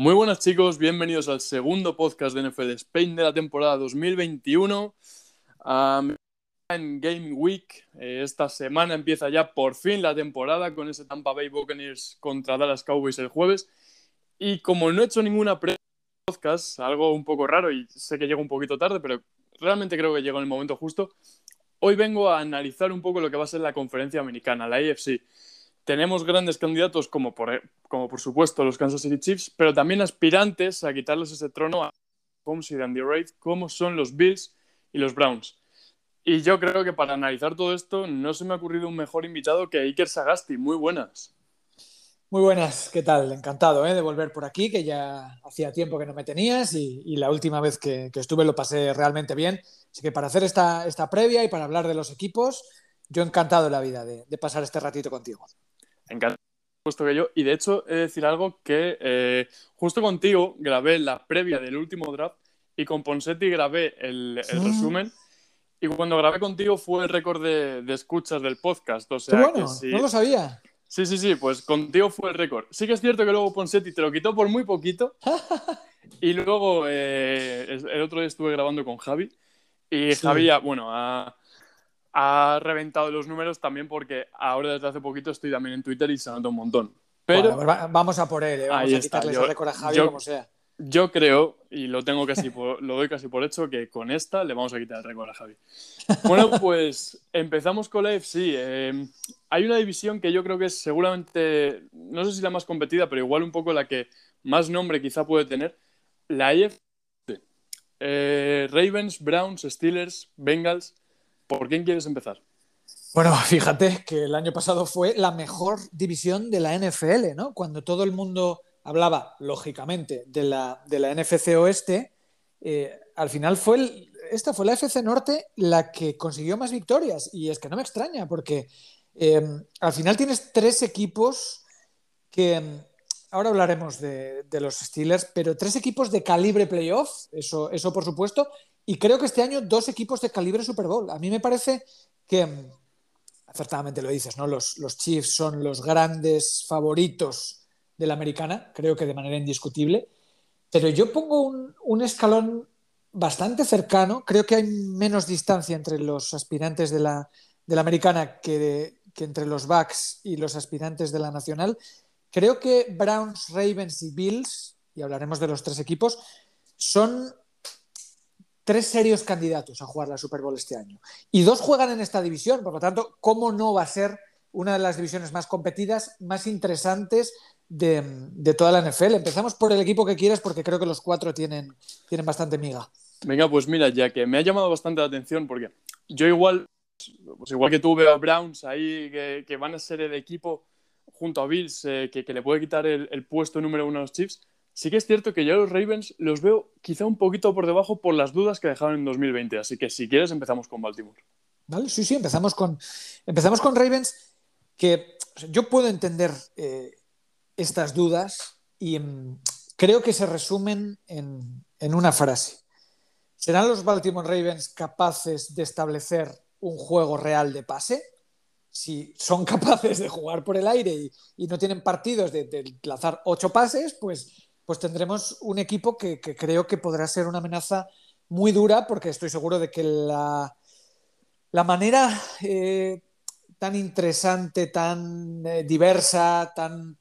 Muy buenas chicos, bienvenidos al segundo podcast de NFL Spain de la temporada 2021. en Game Week, eh, esta semana empieza ya por fin la temporada con ese Tampa Bay Buccaneers contra Dallas Cowboys el jueves. Y como no he hecho ninguna pre podcast, algo un poco raro y sé que llega un poquito tarde, pero realmente creo que llegó en el momento justo, hoy vengo a analizar un poco lo que va a ser la conferencia americana, la AFC. Tenemos grandes candidatos como por, como por supuesto los Kansas City Chiefs, pero también aspirantes a quitarles ese trono a Holmes y Andy Reid, como son los Bills y los Browns. Y yo creo que para analizar todo esto no se me ha ocurrido un mejor invitado que Iker Sagasti. Muy buenas. Muy buenas, ¿qué tal? Encantado ¿eh? de volver por aquí, que ya hacía tiempo que no me tenías y, la última vez que, estuve lo pasé realmente bien. Así que para hacer esta, esta previa y para hablar de los equipos, yo encantado de la vida de, pasar este ratito contigo. Encantado, puesto que yo. Y de hecho, he de decir algo que eh, justo contigo grabé la previa del último draft y con Ponsetti grabé el, resumen. Y cuando grabé contigo fue el récord de, escuchas del podcast. O sea, bueno, no lo sabía. Sí, sí, sí, pues contigo fue el récord. Sí que es cierto que luego Ponsetti te lo quitó por muy poquito. y luego eh, el otro día estuve grabando con Javi. Y Javi, bueno, ha, reventado los números también porque ahora desde hace poquito estoy también en Twitter y se nota un montón. Pero vamos a por él, ¿eh? vamos a quitarle ese récord a Javi como sea. Yo creo, y lo tengo casi lo doy casi por hecho, que con esta le vamos a quitar el récord a Javi. Bueno, pues empezamos con la FC. Eh, hay una división que yo creo que es seguramente, no sé si la más competida, pero igual un poco la que más nombre quizá puede tener. La AFC. Eh, Ravens, Browns, Steelers, Bengals. ¿Por quién quieres empezar? Bueno, fíjate que el año pasado fue la mejor división de la NFL, ¿no? Cuando todo el mundo hablaba, lógicamente, de la, de la NFC Oeste, eh, al final fue esta fue la FC Norte la que consiguió más victorias. Y es que no me extraña, porque eh, al final tienes tres equipos que. Ahora hablaremos de, los Steelers, pero tres equipos de calibre playoff, eso, eso por supuesto, y creo que este año dos equipos de calibre Super Bowl. A mí me parece que, acertadamente lo dices, ¿no? Los, los Chiefs son los grandes favoritos de la americana, creo que de manera indiscutible. Pero yo pongo un, escalón bastante cercano. Creo que hay menos distancia entre los aspirantes de la, americana que, que, entre los Bucks y los aspirantes de la nacional. Creo que Browns, Ravens y Bills, y hablaremos de los tres equipos, son tres serios candidatos a jugar la Super Bowl este año. Y dos juegan en esta división, por lo tanto, ¿cómo no va a ser una de las divisiones más competidas, más interesantes de, toda la NFL. Empezamos por el equipo que quieras porque creo que los cuatro tienen, tienen bastante miga. Venga, pues mira, ya que me ha llamado bastante la atención porque yo igual, pues igual que tú veo a Browns ahí que, van a ser el equipo junto a Bills eh, que, le puede quitar el, puesto número uno a los Chiefs. Sí que es cierto que yo los Ravens los veo quizá un poquito por debajo por las dudas que dejaron en 2020. Así que si quieres empezamos con Baltimore. Vale, sí, sí, empezamos con, empezamos con Ravens que yo puedo entender eh, estas dudas y mm, creo que se resumen en, una frase. ¿Serán los Baltimore Ravens capaces de establecer un juego real de pase? Si son capaces de jugar por el aire y, no tienen partidos de, lanzar ocho pases, pues, pues tendremos un equipo que, creo que podrá ser una amenaza muy dura porque estoy seguro de que la, la manera eh, tan interesante, tan eh, diversa, tan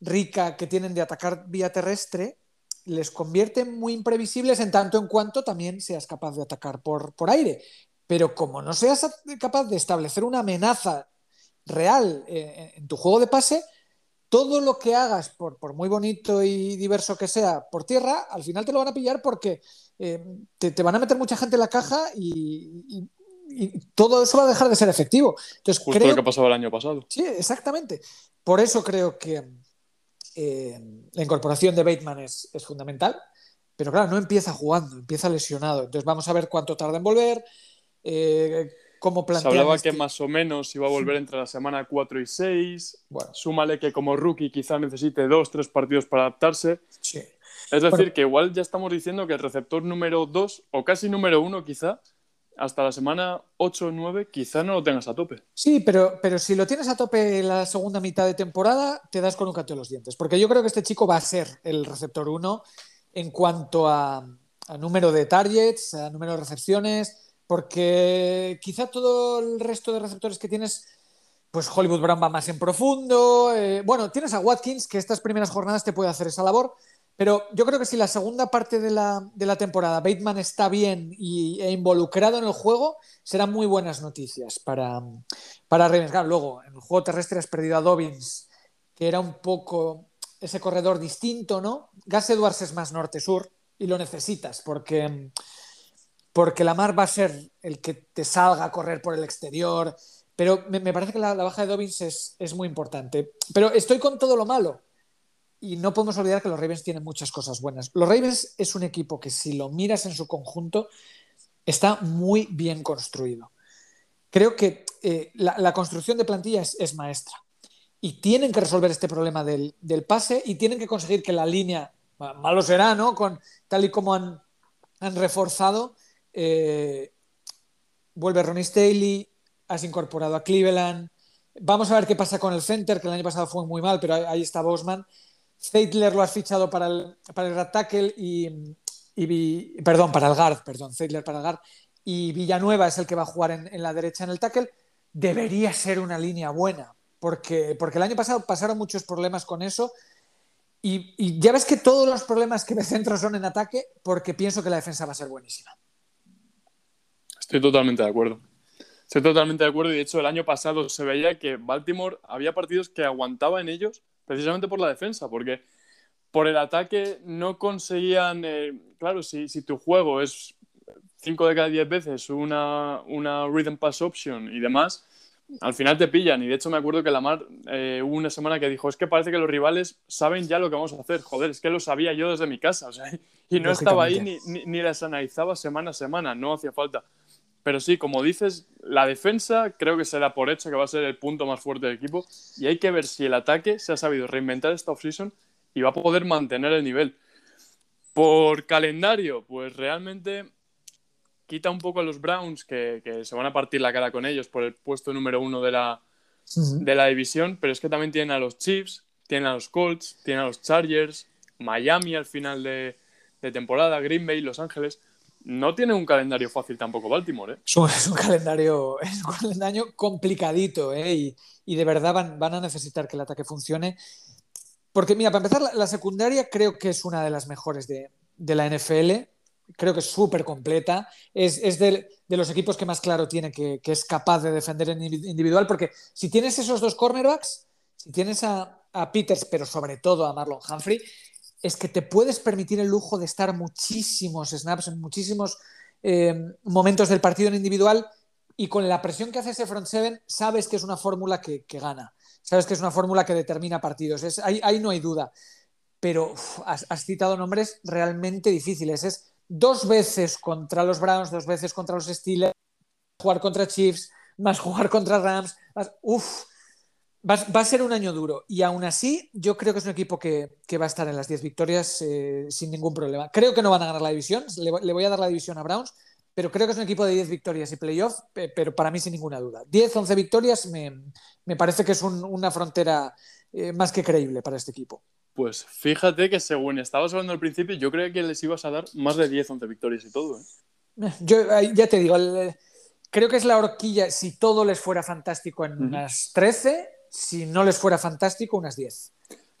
rica que tienen de atacar vía terrestre les convierte muy imprevisibles en tanto en cuanto también seas capaz de atacar por, por aire. Pero como no seas capaz de establecer una amenaza real eh, en tu juego de pase, todo lo que hagas, por, por, muy bonito y diverso que sea, por tierra, al final te lo van a pillar porque eh, te, van a meter mucha gente en la caja y, todo eso va a dejar de ser efectivo. Entonces, Justo lo que pasaba el año pasado. Sí, exactamente. Por eso creo que, eh, la incorporación de Bateman es, fundamental, pero claro, no empieza jugando, empieza lesionado. Entonces vamos a ver cuánto tarda en volver, eh, plantea. Se hablaba que este más o menos iba a volver entre la semana 4 y 6. Bueno. Súmale que como rookie quizá necesite dos, tres partidos para adaptarse. Sí. Es decir, que igual ya estamos diciendo que el receptor número 2 o casi número 1 quizá hasta la semana 8 o 9 quizá no lo tengas a tope. Sí, pero, pero si lo tienes a tope la segunda mitad de temporada, te das con un canto de los dientes. Porque yo creo que este chico va a ser el receptor 1 en cuanto a, número de targets, a número de recepciones, porque quizá todo el resto de receptores que tienes, pues Hollywood Brown va más en profundo. Eh, bueno, tienes a Watkins, que estas primeras jornadas te puede hacer esa labor, pero yo creo que si la segunda parte de la, temporada Bateman está bien y, e involucrado en el juego, serán muy buenas noticias para, para Ravens. luego, en el juego terrestre has perdido a Dobbins, que era un poco ese corredor distinto, ¿no? Gas Edwards es más norte-sur y lo necesitas porque, porque Lamar va a ser el que te salga a correr por el exterior. Pero me, parece que la, la, baja de Dobbins es, es muy importante. Pero estoy con todo lo malo y no podemos olvidar que los Ravens tienen muchas cosas buenas. Los Ravens es un equipo que si lo miras en su conjunto está muy bien construido. Creo que eh, la, construcción de plantillas es, maestra y tienen que resolver este problema del, pase y tienen que conseguir que la línea, malo será, ¿no? Con, tal y como han, reforzado, eh, vuelve Ronnie Staley, has incorporado a Cleveland. Vamos a ver qué pasa con el center, que el año pasado fue muy mal, pero ahí está Bosman. Zeidler lo has fichado para el, para el tackle y, perdón, para el guard, perdón, para el guard y Villanueva es el que va a jugar en, la derecha en el tackle, debería ser una línea buena, porque, porque el año pasado pasaron muchos problemas con eso y, ya ves que todos los problemas que me centro son en ataque porque pienso que la defensa va a ser buenísima. Estoy totalmente de acuerdo. Estoy totalmente de acuerdo y de hecho el año pasado se veía que Baltimore había partidos que aguantaba en ellos precisamente por la defensa, porque por el ataque no conseguían, eh, claro, si, si, tu juego es 5 de cada 10 veces una, una rhythm pass option y demás, al final te pillan. Y de hecho me acuerdo que Lamar eh, hubo una semana que dijo, es que parece que los rivales saben ya lo que vamos a hacer. Joder, es que lo sabía yo desde mi casa. O sea, y no estaba ahí ni, ni, ni las analizaba semana a semana, no hacía falta. Pero sí, como dices, la defensa creo que será por hecho que va a ser el punto más fuerte del equipo. Y hay que ver si el ataque se ha sabido reinventar esta offseason y va a poder mantener el nivel. Por calendario, pues realmente quita un poco a los Browns que, se van a partir la cara con ellos por el puesto número uno de la, de la división, pero es que también tienen a los Chiefs, tienen a los Colts, tienen a los Chargers, Miami al final de, de temporada, Green Bay, Los Ángeles no tiene un calendario fácil tampoco Baltimore. ¿eh? Es, un, calendario, complicadito ¿eh? y, de verdad van, a necesitar que el ataque funcione. Porque, mira, para empezar, la, secundaria creo que es una de las mejores de, la NFL. Creo que es súper completa. Es, de, los equipos que más claro tiene que, es capaz de defender en individual. Porque si tienes esos dos cornerbacks, si tienes a Peters, pero sobre todo a Marlon Humphrey, es que te puedes permitir el lujo de estar muchísimos snaps, en muchísimos eh, momentos del partido en individual y con la presión que hace ese front seven, sabes que es una fórmula que, gana, sabes que es una fórmula que determina partidos, es, ahí, no hay duda. Pero has, citado nombres realmente difíciles. Es dos veces contra los Browns, dos veces contra los Steelers, jugar contra Chiefs, más jugar contra Rams. Uf, Va, a ser un año duro y aún así yo creo que es un equipo que, va a estar en las 10 victorias eh, sin ningún problema. Creo que no van a ganar la división, le, voy a dar la división a Browns, pero creo que es un equipo de 10 victorias y playoff, pero para mí sin ninguna duda. 10, 11 victorias me, parece que es una frontera eh, más que creíble para este equipo. Pues fíjate que según estabas hablando al principio, yo creo que les ibas a dar más de 10, 11 victorias y todo. ¿eh? Yo ya te digo, creo que es la horquilla, si todo les fuera fantástico en unas 13 si no les fuera fantástico, unas 10.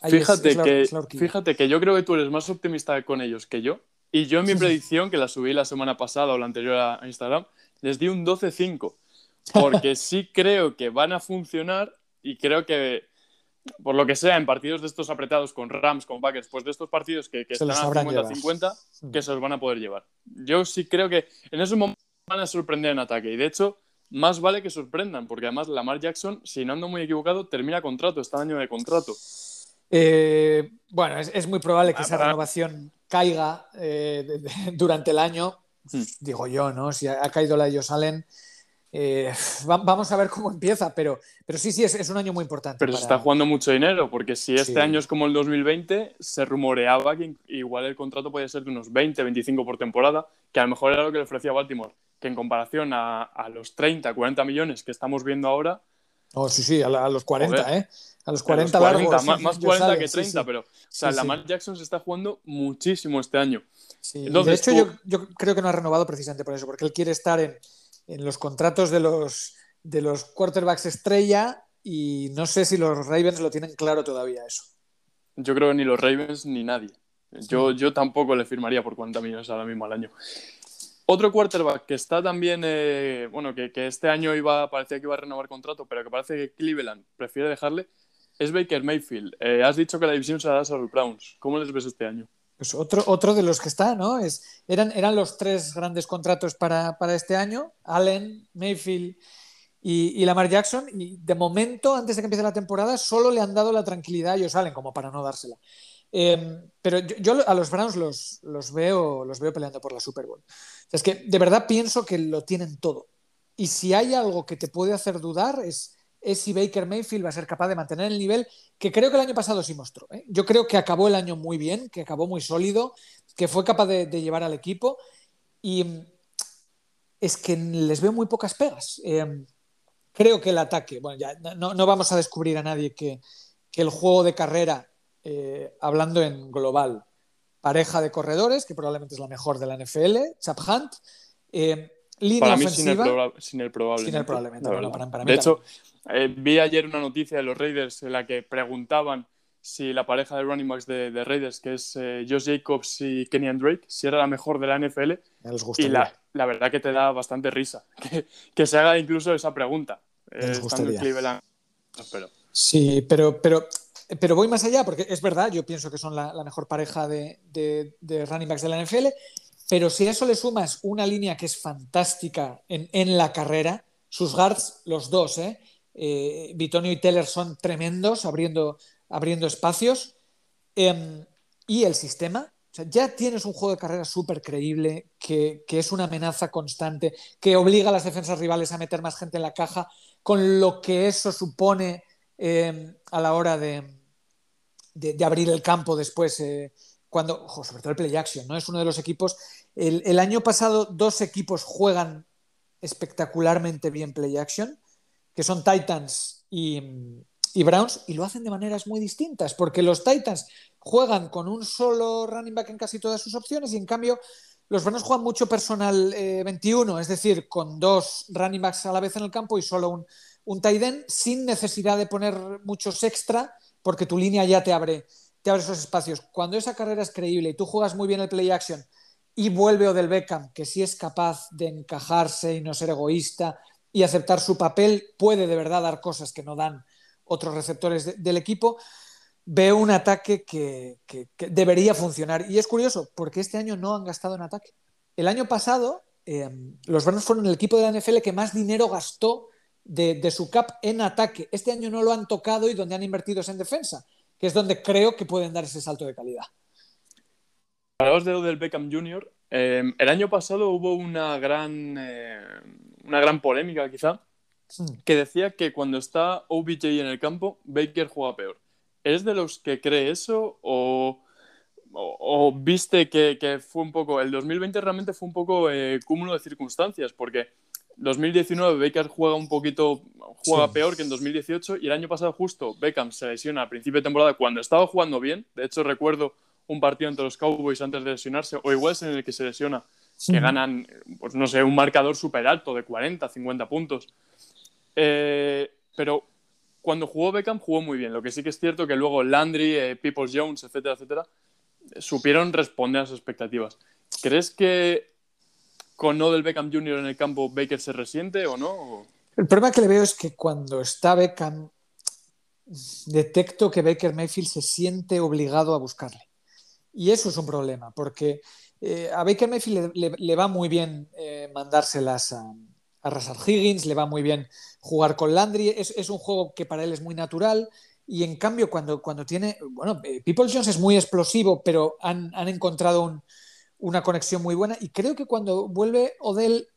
Fíjate, que, fíjate que yo creo que tú eres más optimista con ellos que yo. Y yo en mi predicción, que la subí la semana pasada o la anterior a Instagram, les di un 12-5. Porque sí creo que van a funcionar y creo que, por lo que sea, en partidos de estos apretados con Rams, con Packers, pues de estos partidos que, están a 50-50, que se los van a poder llevar. Yo sí creo que en esos momentos van a sorprender en ataque. Y de hecho, más vale que sorprendan, porque además Lamar Jackson, si no ando muy equivocado, termina contrato, está año de contrato. Eh, bueno, es, muy probable que esa renovación caiga eh, durante el año, hmm. digo yo, ¿no? Si ha, caído la de ellos Allen, Eh, vamos a ver cómo empieza, pero, pero sí, sí, es, un año muy importante. Pero se está jugando mucho dinero, porque si este año es como el 2020, se rumoreaba que igual el contrato podía ser de unos 20, 25 por temporada, que a lo mejor era lo que le ofrecía Baltimore, que en comparación a, los 30, 40 millones que estamos viendo ahora. Oh, sí, sí, a, los 40, ¿eh? A los 40, largos, más, 40 que 30, pero o sea, Lamar Jackson se está jugando muchísimo este año. de hecho, yo, yo creo que no ha renovado precisamente por eso, porque él quiere estar en en los contratos de los, de los quarterbacks estrella y no sé si los Ravens lo tienen claro todavía eso. Yo creo que ni los Ravens ni nadie. Yo, yo tampoco le firmaría por 40 millones ahora mismo al año. Otro quarterback que está también, eh, bueno, que, este año iba, parecía que iba a renovar contrato, pero que parece que Cleveland prefiere dejarle, es Baker Mayfield. Eh, has dicho que la división se la das a los Browns. ¿Cómo les ves este año? Pues otro, otro de los que está, ¿no? Es, eran, eran los tres grandes contratos para, este año, Allen, Mayfield y, Lamar Jackson, y de momento, antes de que empiece la temporada, solo le han dado la tranquilidad a ellos Allen, como para no dársela. Em, pero yo, a los Browns los, los, veo, los veo peleando por la Super Bowl. Es que de verdad pienso que lo tienen todo. Y si hay algo que te puede hacer dudar es es si Baker Mayfield va a ser capaz de mantener el nivel que creo que el año pasado sí mostró. ¿eh? Yo creo que acabó el año muy bien, que acabó muy sólido, que fue capaz de, llevar al equipo y mm, es que les veo muy pocas pegas. Eh, creo que el ataque, bueno, ya no, vamos a descubrir a nadie que, el juego de carrera, eh, hablando en global, pareja de corredores, que probablemente es la mejor de la NFL, Chap Hunt, línea para mí ofensiva, sin el, probable. Sin el probablemente. de hecho, eh, vi ayer una noticia de los Raiders en la que preguntaban si la pareja de running backs de, Raiders, que es eh, Josh Jacobs y Kenyan Drake, si era la mejor de la NFL. Y la, la, verdad que te da bastante risa que, se haga incluso esa pregunta. Eh, Sí, pero, pero, pero voy más allá, porque es verdad, yo pienso que son la, mejor pareja de, de, running backs de la NFL, pero si a eso le sumas una línea que es fantástica en, en la carrera, sus guards, los dos, ¿eh? Eh, Bitonio y Teller son tremendos abriendo, abriendo espacios. Em, y el sistema, ya tienes un juego de carrera súper creíble, que, es una amenaza constante, que obliga a las defensas rivales a meter más gente en la caja, con lo que eso supone em, a la hora de, de, abrir el campo después, eh, cuando, sobre todo el play action, ¿no? Es uno de los equipos. El, el año pasado, dos equipos juegan espectacularmente bien play action que son Titans y, Browns, y lo hacen de maneras muy distintas, porque los Titans juegan con un solo running back en casi todas sus opciones y en cambio los Browns juegan mucho personal 21, eh, es decir, con dos running backs a la vez en el campo y solo un, tight end, sin necesidad de poner muchos extra, porque tu línea ya te abre, te abre esos espacios. Cuando esa carrera es creíble y tú juegas muy bien el play action y vuelve Odell Beckham, que sí es capaz de encajarse y no ser egoísta y aceptar su papel puede de verdad dar cosas que no dan otros receptores del equipo, veo un ataque que, debería funcionar. Y es curioso, porque este año no han gastado en ataque. El año pasado, em, los Browns fueron el equipo de la NFL que más dinero gastó de, su cap en ataque. Este año no lo han tocado y donde han invertido es en defensa, que es donde creo que pueden dar ese salto de calidad. Hablamos de del Beckham Jr. Em, el año pasado hubo una gran eh, una gran polémica quizá, que decía que cuando está OBJ en el campo, Baker juega peor. ¿Eres de los que cree eso o, o, viste que, fue un poco, el 2020 realmente fue un poco eh, cúmulo de circunstancias? Porque 2019 Baker juega un poquito, juega peor que en 2018 y el año pasado justo Beckham se lesiona al principio de temporada cuando estaba jugando bien. De hecho recuerdo un partido entre los Cowboys antes de lesionarse o igual es en el que se lesiona que ganan, pues no sé, un marcador súper alto de 40, 50 puntos. Eh, pero cuando jugó Beckham jugó muy bien. Lo que sí que es cierto que luego Landry, eh, Peoples Jones, etcétera, etcétera, supieron responder a sus expectativas. ¿Crees que con no del Beckham Jr. en el campo Baker se resiente o no? El problema que le veo es que cuando está Beckham detecto que Baker Mayfield se siente obligado a buscarle. Y eso es un problema, porque eh, a Baker Mayfield le, va muy bien eh, mandárselas a, a Higgins, le va muy bien jugar con Landry, es, un juego que para él es muy natural. Y en cambio, cuando, cuando tiene. Bueno, eh, People Jones es muy explosivo, pero han, han encontrado una conexión muy buena. Y creo que cuando vuelve Odell,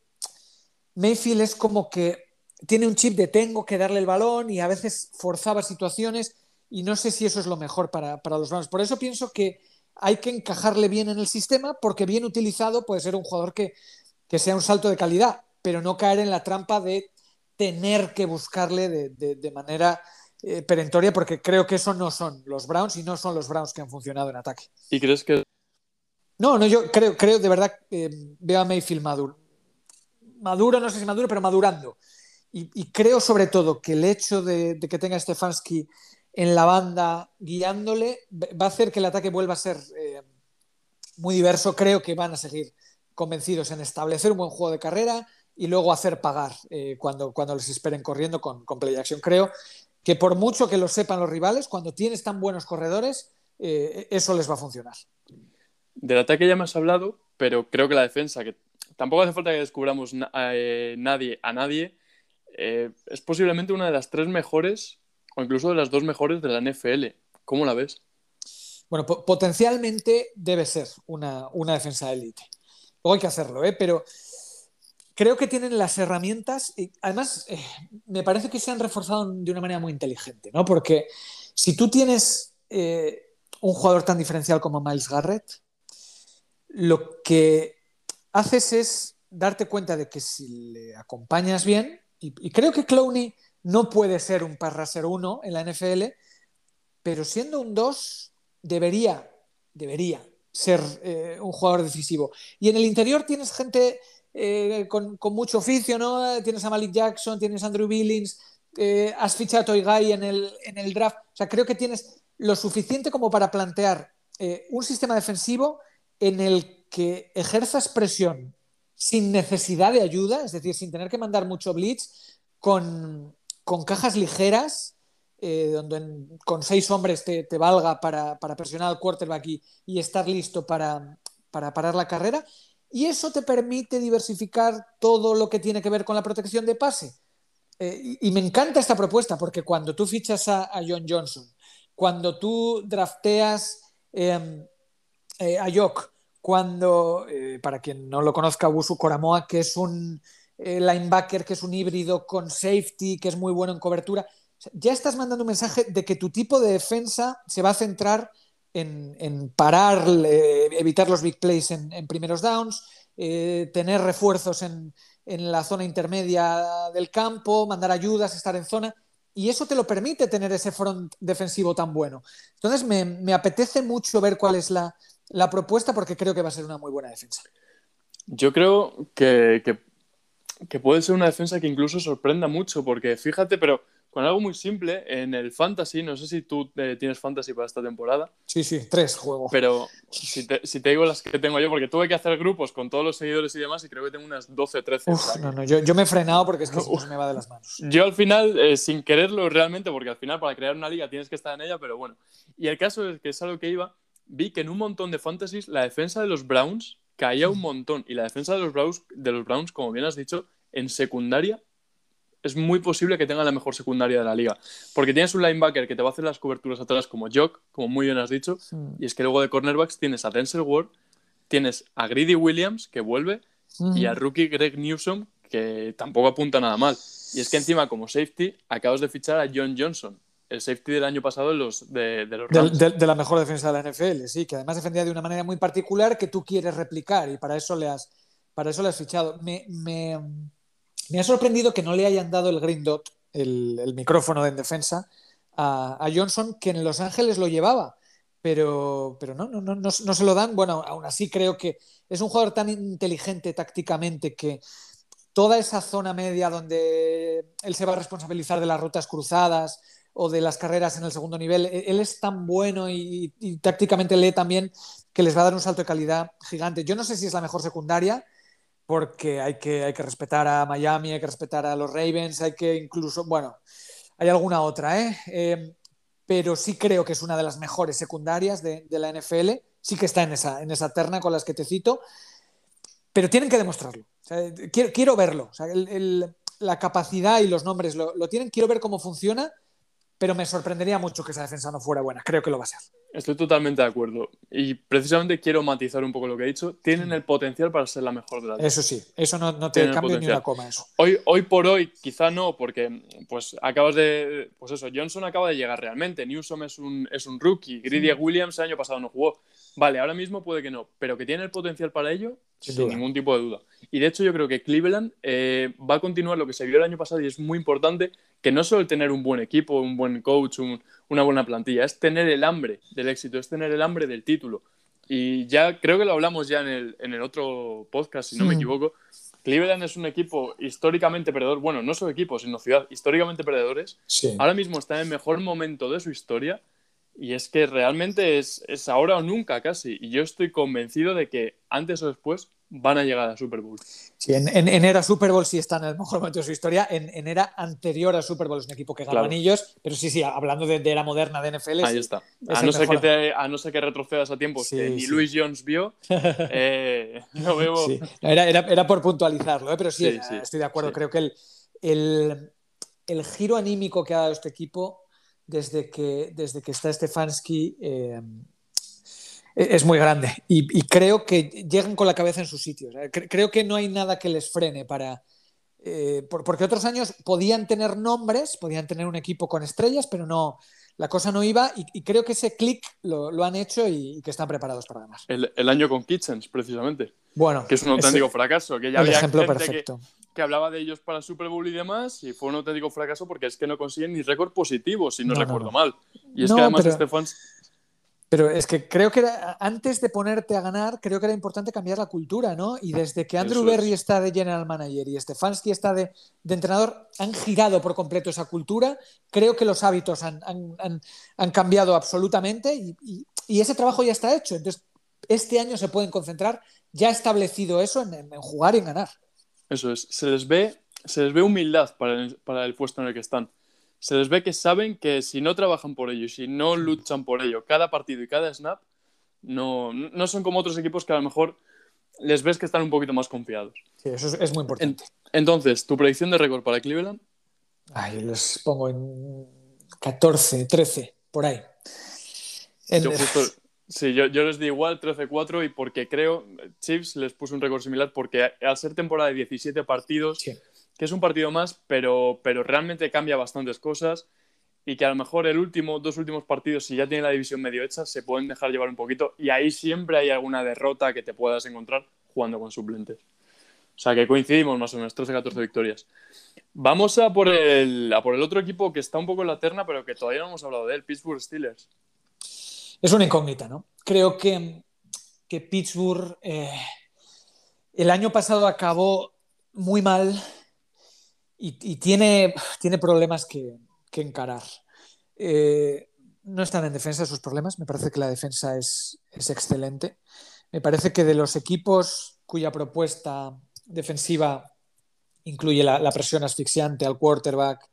Mayfield es como que tiene un chip de tengo que darle el balón y a veces forzaba situaciones y no sé si eso es lo mejor para, los Browns. Por eso pienso que hay que encajarle bien en el sistema porque bien utilizado puede ser un jugador que, sea un salto de calidad, pero no caer en la trampa de tener que buscarle de, manera eh, perentoria porque creo que eso no son los Browns y no son los Browns que han funcionado en ataque. ¿Y crees que... No, no, yo creo, creo de verdad, eh, veo a Mayfield maduro. Maduro, no sé si maduro, pero madurando. Y, creo sobre todo que el hecho de, que tenga Stefanski en la banda guiándole va a hacer que el ataque vuelva a ser eh, muy diverso. Creo que van a seguir convencidos en establecer un buen juego de carrera y luego hacer pagar eh, cuando, cuando les esperen corriendo con, con, play action. Creo que por mucho que lo sepan los rivales, cuando tienes tan buenos corredores, eh, eso les va a funcionar. Del ataque ya has hablado, pero creo que la defensa, que tampoco hace falta que descubramos nadie a nadie, es posiblemente una de las tres mejores o incluso de las dos mejores de la NFL. ¿Cómo la ves? Bueno, potencialmente debe ser una, defensa de élite. Luego hay que hacerlo, ¿eh? pero creo que tienen las herramientas y además eh, me parece que se han reforzado de una manera muy inteligente, ¿no? Porque si tú tienes eh, un jugador tan diferencial como Miles Garrett, lo que haces es darte cuenta de que si le acompañas bien, y, creo que Clowney no puede ser un parraser 1 en la NFL, pero siendo un 2 debería, debería ser eh, un jugador decisivo. Y en el interior tienes gente eh, con, mucho oficio, ¿no? Tienes a Malik Jackson, tienes a Andrew Billings, eh, has fichado a Toy en el, en el draft. O sea, creo que tienes lo suficiente como para plantear un sistema defensivo en el que ejerzas presión sin necesidad de ayuda, es decir, sin tener que mandar mucho blitz, con, cajas ligeras, eh, donde con seis hombres te, valga para, presionar al quarterback y, estar listo para, parar la carrera. Y eso te permite diversificar todo lo que tiene que ver con la protección de pase. Eh, y, me encanta esta propuesta porque cuando tú fichas a, John Johnson, cuando tú drafteas em, eh, a Jock, cuando, para quien no lo conozca, Wusu Koramoa, que es un linebacker, que es un híbrido con safety, que es muy bueno en cobertura, ya estás mandando un mensaje de que tu tipo de defensa se va a centrar en, parar, evitar los big plays en, primeros downs, eh, tener refuerzos en, la zona intermedia del campo, mandar ayudas, estar en zona. Y eso te lo permite tener ese front defensivo tan bueno. Entonces me apetece mucho ver cuál es la propuesta porque creo que va a ser una muy buena defensa. Yo creo que, puede ser una defensa que incluso sorprenda mucho, porque fíjate, pero con algo muy simple, en el fantasy, no sé si tú eh, tienes fantasy para esta temporada. Sí, sí, tres juegos. Pero si te, digo las que tengo yo, porque tuve que hacer grupos con todos los seguidores y demás, y creo que tengo unas 12, 13. no, no, yo, me he frenado porque es que se me va de las manos. Yo al final, eh, sin quererlo realmente, porque al final para crear una liga tienes que estar en ella, pero bueno. Y el caso es que es algo que iba, vi que en un montón de fantasies la defensa de los Browns caía un montón. Y la defensa de los Browns, de los Browns como bien has dicho, en secundaria es muy posible que tenga la mejor secundaria de la liga. Porque tienes un linebacker que te va a hacer las coberturas atrás como Jock, como muy bien has dicho. Y es que luego de cornerbacks tienes a Denzel Ward, tienes a Greedy Williams, que vuelve, y a rookie Greg Newsom, que tampoco apunta nada mal. Y es que encima, como safety, acabas de fichar a John Johnson, el safety del año pasado de los, de, la mejor defensa de la NFL, sí, que además defendía de una manera muy particular que tú quieres replicar y para eso le has, para eso le has fichado. Me, me, me ha sorprendido que no le hayan dado el green dot, el, el micrófono de defensa, a, a, Johnson, que en Los Ángeles lo llevaba, pero, pero no, no, no, no, no se lo dan. Bueno, aún así creo que es un jugador tan inteligente tácticamente que toda esa zona media donde él se va a responsabilizar de las rutas cruzadas, o de las carreras en el segundo nivel. E-, él es tan bueno y, tácticamente lee también que les va a dar un salto de calidad gigante. Yo no sé si es la mejor secundaria, porque hay que, hay que respetar a Miami, hay que respetar a los Ravens, hay que incluso, bueno, hay alguna otra, ¿eh? eh pero sí creo que es una de las mejores secundarias de, la NFL, sí que está en esa, en esa terna con las que te cito, pero tienen que demostrarlo. quiero, verlo, la capacidad y los nombres lo, lo tienen, quiero ver cómo funciona pero me sorprendería mucho que esa defensa no fuera buena. Creo que lo va a ser. Estoy totalmente de acuerdo. Y precisamente quiero matizar un poco lo que he dicho. Tienen el potencial para ser la mejor de las Eso sí, eso no, no te cambia ni una coma. Eso. Hoy, hoy por hoy, quizá no, porque pues acabas de. Pues eso, Johnson acaba de llegar realmente. Newsom es un, es un rookie. Grady Williams el año pasado no jugó. Vale, ahora mismo puede que no, pero que tiene el potencial para ello, sin, ningún tipo de duda. Y de hecho, yo creo que Cleveland eh, va a continuar lo que se vio el año pasado y es muy importante que no solo tener un buen equipo, un buen coach, una buena plantilla, es tener el hambre del éxito, es tener el hambre del título. Y ya creo que lo hablamos ya en el, en el otro podcast, si no me equivoco. Cleveland es un equipo históricamente perdedor, bueno, no solo equipo, sino ciudad históricamente perdedores. Ahora mismo está en el mejor momento de su historia y es que realmente es, es ahora o nunca casi. Y yo estoy convencido de que antes o después van a llegar a Super Bowl. Sí, en, en, era Super Bowl sí está en el mejor momento de su historia. En, era anterior a Super Bowl es un equipo que gana anillos, pero sí, sí, hablando de, era moderna de NFL. Ahí está. A no, ser que te, a no ser que retrocedas a tiempos que ni Luis Jones vio, eh, no veo. Era, era, era, por puntualizarlo, ¿eh? pero sí, estoy de acuerdo. Creo que el, el, el, giro anímico que ha dado este equipo desde que, desde que está Stefanski. Eh, e-, es muy grande y, creo que llegan con la cabeza en sus sitios. Creo que no hay nada que les frene para... Eh, porque otros años podían tener nombres, podían tener un equipo con estrellas, pero no, la cosa no iba y, creo que ese clic lo, han hecho y, que están preparados para ganar. El, año con Kitchens, precisamente. Bueno, que es un auténtico fracaso. Que ya había ejemplo perfecto. Que, hablaba de ellos para Super Bowl y demás, y fue un auténtico fracaso porque es que no consiguen ni récord positivo, si no, recuerdo mal. Y es que además pero... Stefans pero es que creo que antes de ponerte a ganar, creo que era importante cambiar la cultura, ¿no? Y desde que Andrew Berry está de general manager y Stefanski está de, entrenador, han girado por completo esa cultura. Creo que los hábitos han, cambiado absolutamente y, ese trabajo ya está hecho. Entonces, este año se pueden concentrar, ya establecido eso, en, jugar y en ganar. Eso es. Se les ve, se les ve humildad para para el puesto en el que están se les ve que saben que si no trabajan por ello, si no luchan por ello, cada partido y cada snap, no, no son como otros equipos que a lo mejor les ves que están un poquito más confiados. Sí, eso es, muy importante. entonces, ¿tu predicción de récord para Cleveland? Ay, les pongo en 14, 13, por ahí. Yo sí, yo, les di igual 13-4 y porque creo, Chiefs les puso un récord similar porque al ser temporada de 17 partidos, que es un partido más, pero, pero realmente cambia bastantes cosas y que a lo mejor el último, dos últimos partidos, si ya tiene la división medio hecha, se pueden dejar llevar un poquito y ahí siempre hay alguna derrota que te puedas encontrar jugando con suplentes. O sea que coincidimos más o menos, 13-14 victorias. Vamos a por, el, por el otro equipo que está un poco en la terna, pero que todavía no hemos hablado de él, Pittsburgh Steelers. Es una incógnita, ¿no? Creo que, que Pittsburgh eh, el año pasado acabó muy mal y, tiene, tiene problemas que, encarar. Eh, no están en defensa sus problemas, me parece que la defensa es, excelente. Me parece que de los equipos cuya propuesta defensiva incluye la, presión asfixiante al quarterback,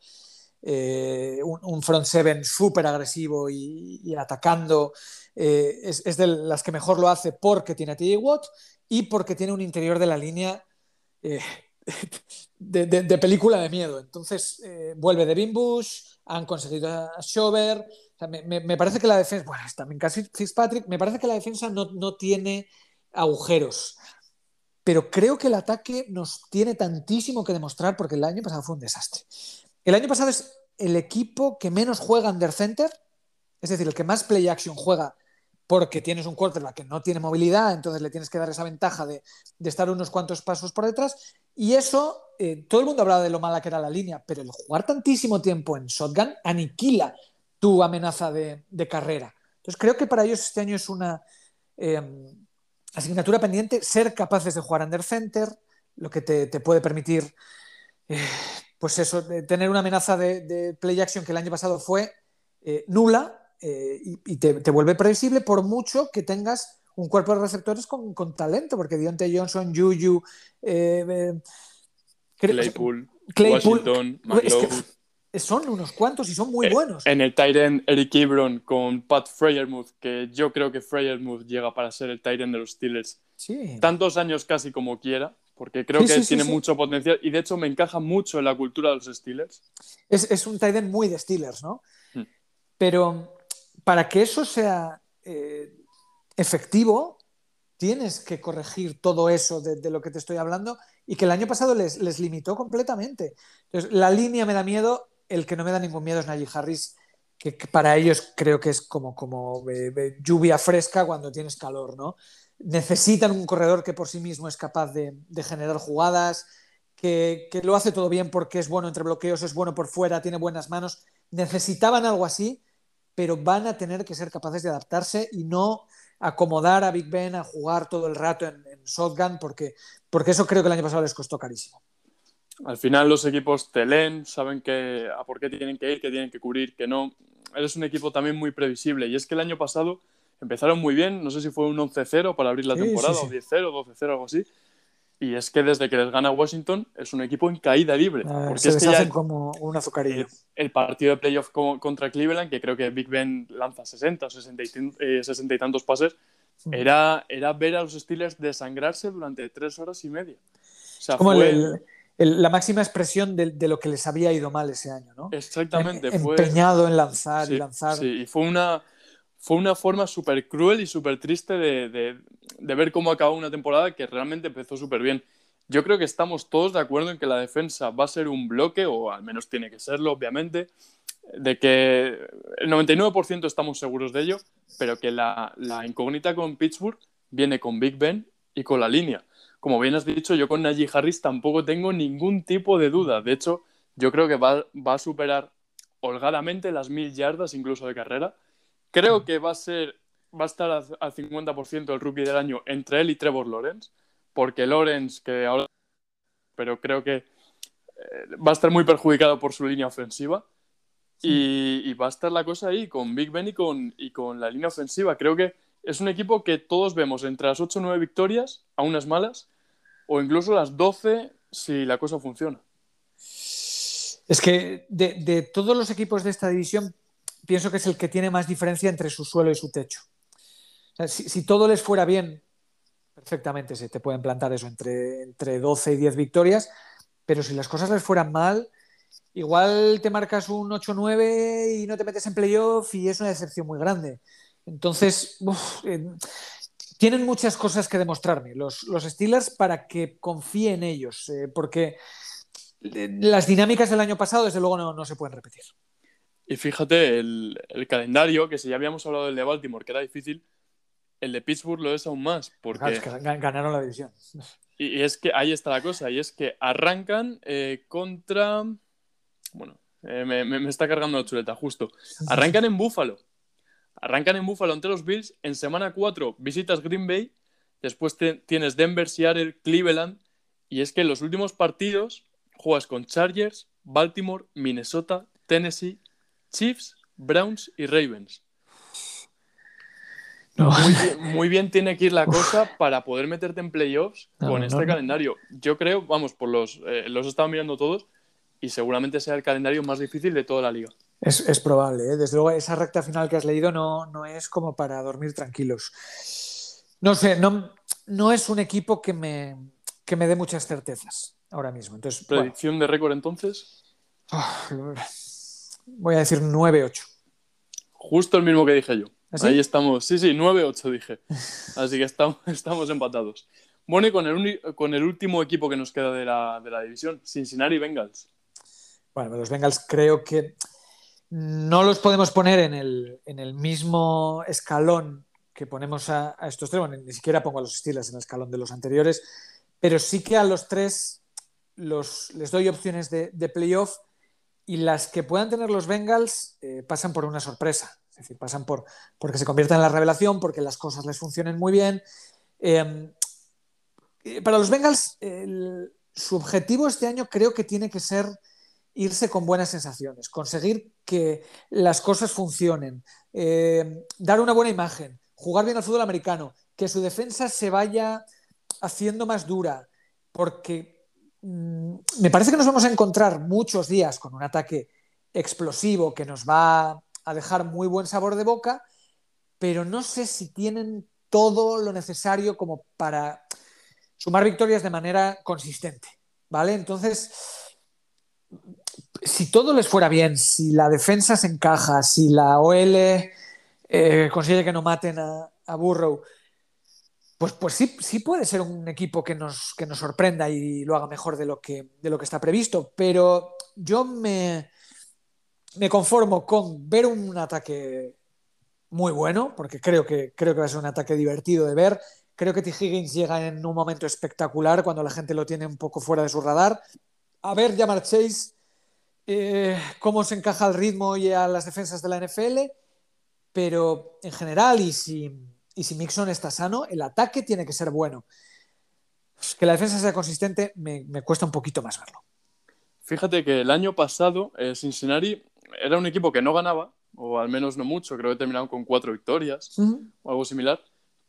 eh, un, front seven súper agresivo y, atacando, eh, es, de las que mejor lo hace porque tiene a TJ Watt y porque tiene un interior de la línea de, película de miedo. Entonces eh, vuelve de Bush, han conseguido a Shover. me, parece que la defensa, bueno, también casi Fitzpatrick, me parece que la defensa no, tiene agujeros. Pero creo que el ataque nos tiene tantísimo que demostrar porque el año pasado fue un desastre. El año pasado es el equipo que menos juega under center, es decir, el que más play action juega porque tienes un quarterback que no tiene movilidad, entonces le tienes que dar esa ventaja de, de estar unos cuantos pasos por detrás. Y eso, eh, todo el mundo hablaba de lo mala que era la línea, pero el jugar tantísimo tiempo en shotgun aniquila tu amenaza de, carrera. Entonces creo que para ellos este año es una em, asignatura pendiente ser capaces de jugar under center, lo que te, puede permitir, eh, pues eso, tener una amenaza de, play action que el año pasado fue eh, nula y, te, te, vuelve previsible por mucho que tengas un cuerpo de receptores con, talento, porque Dionte Johnson, Juju, eh, eh, Claypool, Washington, son unos cuantos y son muy eh, buenos. En el Tyrant Eric Ebron con Pat Freyermuth, que yo creo que Freyermuth llega para ser el Tyrant de los Steelers. Tantos años casi como quiera, porque creo que tiene mucho potencial y de hecho me encaja mucho en la cultura de los Steelers. Es, un Tyrant muy de Steelers, ¿no? Hmm. Pero para que eso sea eh, efectivo, tienes que corregir todo eso de, lo que te estoy hablando y que el año pasado les, limitó completamente. Entonces, la línea me da miedo, el que no me da ningún miedo es Najee Harris, que, para ellos creo que es como, como lluvia fresca cuando tienes calor, ¿no? Necesitan un corredor que por sí mismo es capaz de, generar jugadas, que, lo hace todo bien porque es bueno entre bloqueos, es bueno por fuera, tiene buenas manos. Necesitaban algo así, pero van a tener que ser capaces de adaptarse y no acomodar a Big Ben a jugar todo el rato en, shotgun, porque, porque eso creo que el año pasado les costó carísimo. Al final los equipos te leen, saben que, a por qué tienen que ir, que tienen que cubrir, que no. Eres un equipo también muy previsible. Y es que el año pasado empezaron muy bien, no sé si fue un 11-0 para abrir la temporada, o 10-0, 12-0, algo así. Y es que desde que les gana Washington es un equipo en caída libre. Ah, porque se es que ya como un azucarillo. El, partido de playoff contra Cleveland, que creo que Big Ben lanza 60 o 60 y, y tantos pases, era, era ver a los Steelers desangrarse durante tres horas y media. O sea, como fue... la máxima expresión de, de, lo que les había ido mal ese año, ¿no? Exactamente. empeñado en lanzar y lanzar. Sí, y fue una, fue una forma súper cruel y súper triste de, de, de, ver cómo acabó una temporada que realmente empezó súper bien. Yo creo que estamos todos de acuerdo en que la defensa va a ser un bloque, o al menos tiene que serlo, obviamente, de que el 99% estamos seguros de ello, pero que la, la, incógnita con Pittsburgh viene con Big Ben y con la línea. Como bien has dicho, yo con Najee Harris tampoco tengo ningún tipo de duda. De hecho, yo creo que va, va a superar holgadamente las mil yardas incluso de carrera Creo que va a ser va a estar al 50% el rookie del año entre él y Trevor Lawrence, porque Lawrence, que ahora. Pero creo que eh, va a estar muy perjudicado por su línea ofensiva. Y, va a estar la cosa ahí con Big Ben y con, y con la línea ofensiva. Creo que es un equipo que todos vemos entre las 8 o 9 victorias, a unas malas, o incluso las 12 si la cosa funciona. Es que de, de todos los equipos de esta división, pienso que es el que tiene más diferencia entre su suelo y su techo. si, todo les fuera bien, perfectamente se te pueden plantar eso entre, entre 12 y 10 victorias, pero si las cosas les fueran mal, igual te marcas un 8-9 y no te metes en playoff y es una decepción muy grande. Entonces, eh, tienen muchas cosas que demostrarme los, los Steelers para que confíe en ellos, eh, porque eh, las dinámicas del año pasado, desde luego, no se pueden repetir. Y fíjate, el, calendario, que si ya habíamos hablado del de Baltimore, que era difícil, el de Pittsburgh lo es aún más. Porque... ganaron la división. Y, es que ahí está la cosa, y es que arrancan eh, contra... Bueno, eh, me, está cargando la chuleta, justo. Arrancan en Buffalo. Arrancan en Buffalo ante los Bills. En semana 4 visitas Green Bay. Después tienes Denver, Seattle, Cleveland. Y es que en los últimos partidos juegas con Chargers, Baltimore, Minnesota, Tennessee, Chiefs, Browns y Ravens. Muy, bien, tiene que ir la cosa para poder meterte en playoffs con este calendario. Yo creo, vamos, por los, eh, los he estado mirando todos y seguramente sea el calendario más difícil de toda la liga. Es, probable, ¿eh? desde luego esa recta final que has leído no, no es como para dormir tranquilos. No sé, no, no es un equipo que me, que me dé muchas certezas ahora mismo. Entonces, ¿Predicción de récord entonces? Ah, Voy a decir 9-8. Justo el mismo que dije yo. ¿Ah, Ahí estamos. Sí, sí, 9-8 dije. Así que estamos, estamos empatados. Bueno, y con el, con el último equipo que nos queda de la, de la división, Cincinnati Bengals. Bueno, los Bengals creo que no los podemos poner en el, en el mismo escalón que ponemos a, estos tres. Bueno, ni siquiera pongo a los Steelers en el escalón de los anteriores, pero sí que a los tres los, les doy opciones de, de playoff y las que puedan tener los Bengals eh, pasan por una sorpresa, es decir, pasan por porque se conviertan en la revelación, porque las cosas les funcionen muy bien. Em, eh, para los Bengals, su objetivo este año creo que tiene que ser irse con buenas sensaciones, conseguir que las cosas funcionen, em, dar una buena imagen, jugar bien al fútbol americano, que su defensa se vaya haciendo más dura, porque me parece que nos vamos a encontrar muchos días con un ataque explosivo que nos va a dejar muy buen sabor de boca, pero no sé si tienen todo lo necesario como para sumar victorias de manera consistente, ¿vale? Entonces, si todo les fuera bien, si la defensa se encaja, si la OL eh, consigue que no maten a, a Burrow, pues, pues sí, sí puede ser un equipo que nos, que nos sorprenda y lo haga mejor de lo que, de lo que está previsto. Pero yo me, me conformo con ver un ataque muy bueno, porque creo que, creo que va a ser un ataque divertido de ver. Creo que T. Higgins llega en un momento espectacular cuando la gente lo tiene un poco fuera de su radar. A ver, ya Chase, eh, cómo se encaja al ritmo y a las defensas de la NFL, pero en general, y si y si Mixon está sano, el ataque tiene que ser bueno. Que la defensa sea consistente me, cuesta un poquito más verlo. Fíjate que el año pasado eh, Cincinnati era un equipo que no ganaba, o al menos no mucho, creo que terminaron con cuatro victorias o algo similar,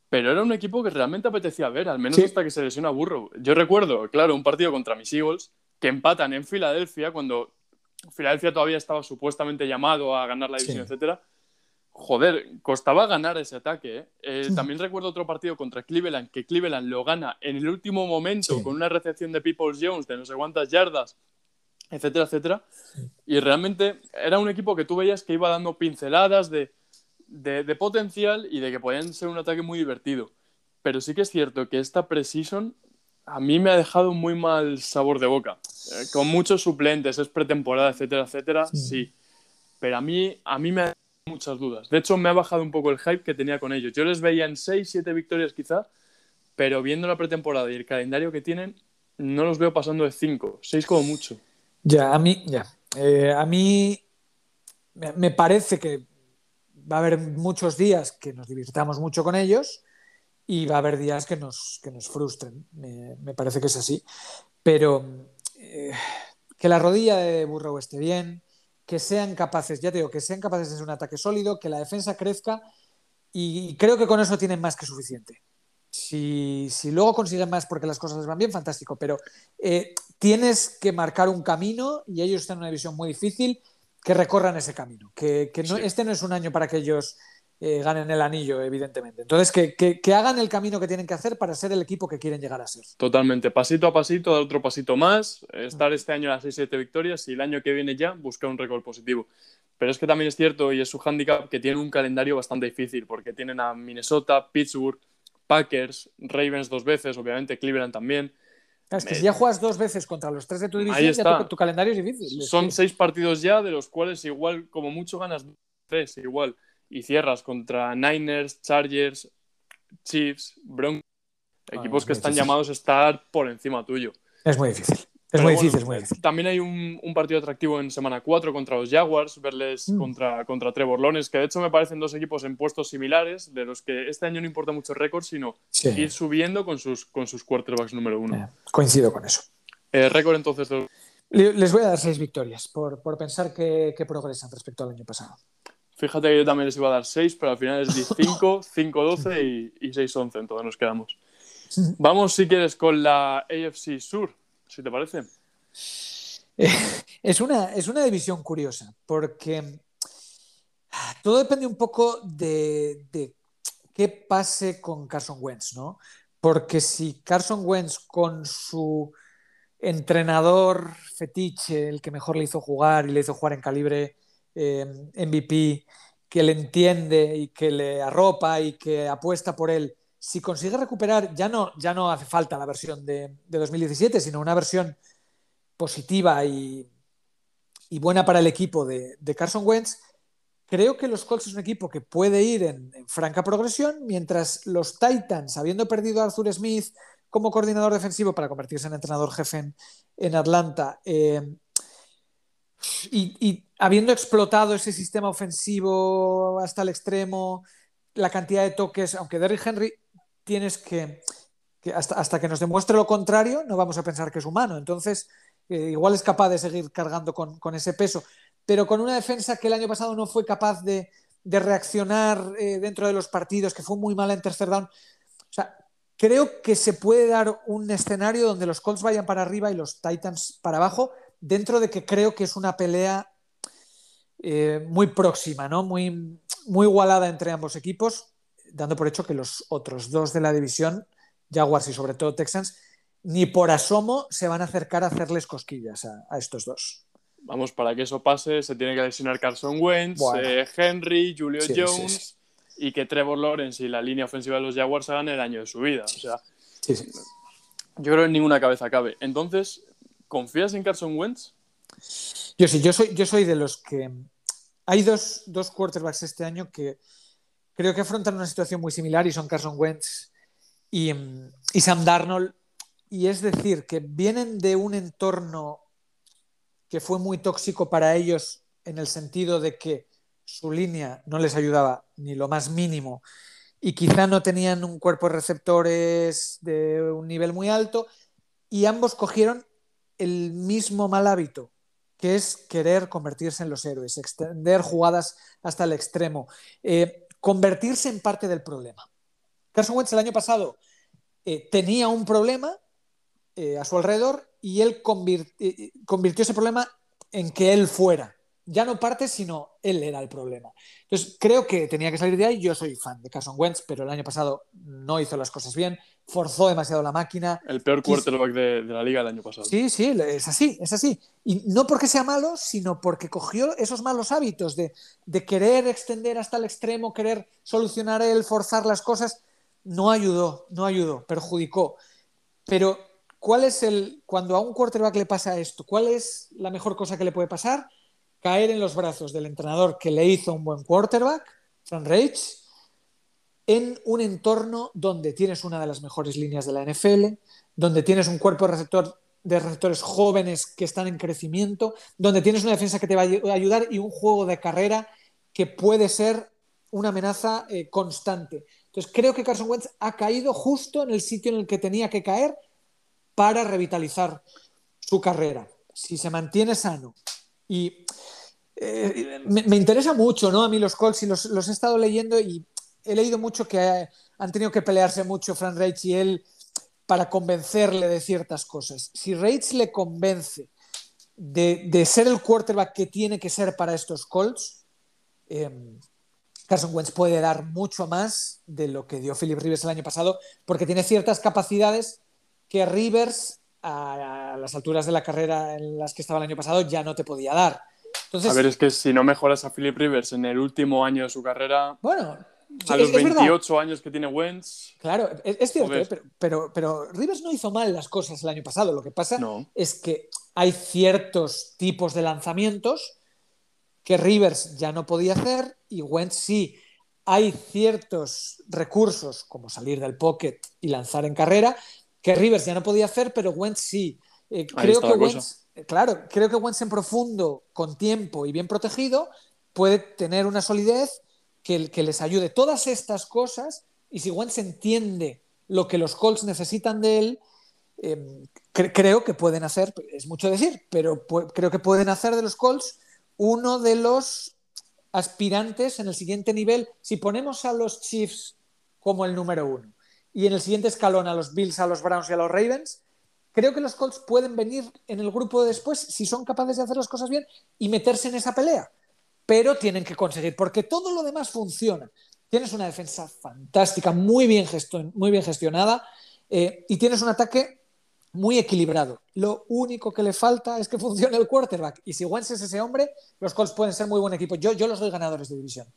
pero era un equipo que realmente apetecía ver, al menos hasta que se lesiona Burrow. Yo recuerdo, claro, un partido contra mis Eagles que empatan en Filadelfia cuando Filadelfia todavía estaba supuestamente llamado a ganar la división, etcétera joder, costaba ganar ese ataque. ¿eh? Eh, también recuerdo otro partido contra Cleveland, que Cleveland lo gana en el último momento con una recepción de Peoples Jones de no sé cuántas yardas, etcétera, etcétera. Y realmente era un equipo que tú veías que iba dando pinceladas de, potencial y de que podían ser un ataque muy divertido. Pero sí que es cierto que esta precision a mí me ha dejado muy mal sabor de boca. Eh, con muchos suplentes, es pretemporada, etcétera, etcétera, sí. Pero a mí, a mí me ha muchas dudas. De hecho, me ha bajado un poco el hype que tenía con ellos. Yo les veía en 6, 7 victorias quizá, pero viendo la pretemporada y el calendario que tienen, no los veo pasando de 5, 6 como mucho. Ya, a mí, ya. Eh, a mí me parece que va a haber muchos días que nos divirtamos mucho con ellos y va a haber días que nos, que nos frustren. Me, parece que es así. Pero eh, que la rodilla de Burrow esté bien, que sean capaces, ya te digo, que sean capaces de ser un ataque sólido, que la defensa crezca y creo que con eso tienen más que suficiente. Si, luego consiguen más porque las cosas van bien, fantástico, pero eh, tienes que marcar un camino y ellos están en una división muy difícil que recorran ese camino. Que, este no es un año para que ellos eh, ganen el anillo, evidentemente. Entonces, que, hagan el camino que tienen que hacer para ser el equipo que quieren llegar a ser. Totalmente, pasito a pasito, dar otro pasito más, estar este año a las 6-7 victorias y el año que viene ya buscar un récord positivo. Pero es que también es cierto, y es su handicap, que tienen un calendario bastante difícil, porque tienen a Minnesota, Pittsburgh, Packers, Ravens dos veces, obviamente, Cleveland también. Es que si ya juegas dos veces contra los tres de tu división, ya tu, calendario es difícil. Son seis partidos ya, de los cuales igual, como mucho, ganas tres, igual y cierras contra Niners, Chargers, Chiefs, Broncos, ah, equipos que están llamados a estar por encima tuyo. Es muy difícil. Es muy, difícil, es muy difícil. También hay un, partido atractivo en semana 4 contra los Jaguars, verles mm. contra, contra Trevor Lones, que de hecho me parecen dos equipos en puestos similares, de los que este año no importa mucho el récord, sino ir subiendo con sus, con sus quarterbacks número uno. Eh, coincido con eso. Eh, récord entonces. Les voy a dar seis victorias por, pensar que progresan respecto al año pasado. Fíjate que yo también les iba a dar 6, pero al final es 5, 5-12 y, y 6-11, entonces nos quedamos. Vamos, si quieres, con la AFC Sur, si te parece. Es una, es una división curiosa, porque todo depende un poco de, de qué pase con Carson Wentz, ¿no? Porque si Carson Wentz con su entrenador fetiche, el que mejor le hizo jugar y le hizo jugar en calibre eh, MVP que le entiende y que le arropa y que apuesta por él, si consigue recuperar, ya no, ya no hace falta la versión de, 2017, sino una versión positiva y, buena para el equipo de, Carson Wentz, creo que los Colts es un equipo que puede ir en, franca progresión, mientras los Titans, habiendo perdido a Arthur Smith como coordinador defensivo para convertirse en entrenador jefe en, Atlanta, eh, y, habiendo explotado ese sistema ofensivo hasta el extremo, la cantidad de toques, aunque Derrick Henry tienes que, hasta, que nos demuestre lo contrario, no vamos a pensar que es humano. Entonces, eh, igual es capaz de seguir cargando con, ese peso, pero con una defensa que el año pasado no fue capaz de, reaccionar eh, dentro de los partidos, que fue muy mala en tercer down. Creo que se puede dar un escenario donde los Colts vayan para arriba y los Titans para abajo, dentro de que creo que es una pelea eh, muy próxima, ¿no? Muy, muy igualada entre ambos equipos, dando por hecho que los otros dos de la división, Jaguars y sobre todo Texans, ni por asomo se van a acercar a hacerles cosquillas a, estos dos. vamos, para que eso pase se tiene que lesionar Carson Wentz, eh, Henry, Julio Jones y que Trevor Lawrence y la línea ofensiva de los Jaguars hagan el año de su vida. O sea, yo creo que ninguna cabeza cabe. Entonces, ¿confías en Carson Wentz? Yo sí, yo soy, yo soy de los que... Hay dos, dos quarterbacks este año que creo que afrontan una situación muy similar y son Carson Wentz y, y Sam Darnold. Y es decir, que vienen de un entorno que fue muy tóxico para ellos en el sentido de que su línea no les ayudaba ni lo más mínimo y quizá no tenían un cuerpo de receptores de un nivel muy alto y ambos cogieron el mismo mal hábito, que es querer convertirse en los héroes, extender jugadas hasta el extremo, eh, convertirse en parte del problema. Carson Wentz el año pasado eh, tenía un problema eh, a su alrededor y él convirtió ese problema en que él fuera ya no parte, sino él era el problema. Entonces, creo que tenía que salir de ahí. Yo soy fan de Carson Wentz, pero el año pasado no hizo las cosas bien, forzó demasiado la máquina. El peor quarterback de, de, la liga el año pasado. Sí, sí, es así, es así. Y no porque sea malo, sino porque cogió esos malos hábitos de, de querer extender hasta el extremo, querer solucionar él, forzar las cosas. No ayudó, no ayudó, perjudicó. Pero, ¿cuál es el. Cuando a un quarterback le pasa esto, ¿cuál es la mejor cosa que le puede pasar? caer en los brazos del entrenador que le hizo un buen quarterback, Frank Reich, en un entorno donde tienes una de las mejores líneas de la NFL, donde tienes un cuerpo de, receptor, de receptores jóvenes que están en crecimiento, donde tienes una defensa que te va a ayudar y un juego de carrera que puede ser una amenaza eh, constante. Entonces creo que Carson Wentz ha caído justo en el sitio en el que tenía que caer para revitalizar su carrera. Si se mantiene sano y eh, me, interesa mucho, ¿no? A mí los Colts y los, he estado leyendo y he leído mucho que han tenido que pelearse mucho Frank Reich y él para convencerle de ciertas cosas. Si Reich le convence de, ser el quarterback que tiene que ser para estos Colts, em, Carson Wentz puede dar mucho más de lo que dio Philip Rivers el año pasado, porque tiene ciertas capacidades que Rivers a las alturas de la carrera en las que estaba el año pasado ya no te podía dar a ver, es que si no mejoras a Philip Rivers en el último año de su carrera. Bueno, a los 28 años que tiene Wentz. Claro, es, cierto, ¿eh? pero, pero, Rivers no hizo mal las cosas el año pasado. Lo que pasa es que hay ciertos tipos de lanzamientos que Rivers ya no podía hacer y Wentz sí. Hay ciertos recursos, como salir del pocket y lanzar en carrera, que Rivers ya no podía hacer, pero Wentz sí. Eh, creo que Wentz, claro, creo que Wentz en profundo, con tiempo y bien protegido, puede tener una solidez que, les ayude. Todas estas cosas, y si Wentz entiende lo que los Colts necesitan de él, em, creo que pueden hacer, es mucho decir, pero creo que pueden hacer de los Colts uno de los aspirantes en el siguiente nivel. Si ponemos a los Chiefs como el número uno y en el siguiente escalón a los Bills, a los Browns y a los Ravens, creo que los Colts pueden venir en el grupo de después si son capaces de hacer las cosas bien y meterse en esa pelea. Pero tienen que conseguir, porque todo lo demás funciona. Tienes una defensa fantástica, muy bien, muy bien gestionada eh, y tienes un ataque muy equilibrado. Lo único que le falta es que funcione el quarterback. Y si Wentz es ese hombre, los Colts pueden ser muy buen equipo. Yo, yo los doy ganadores de división.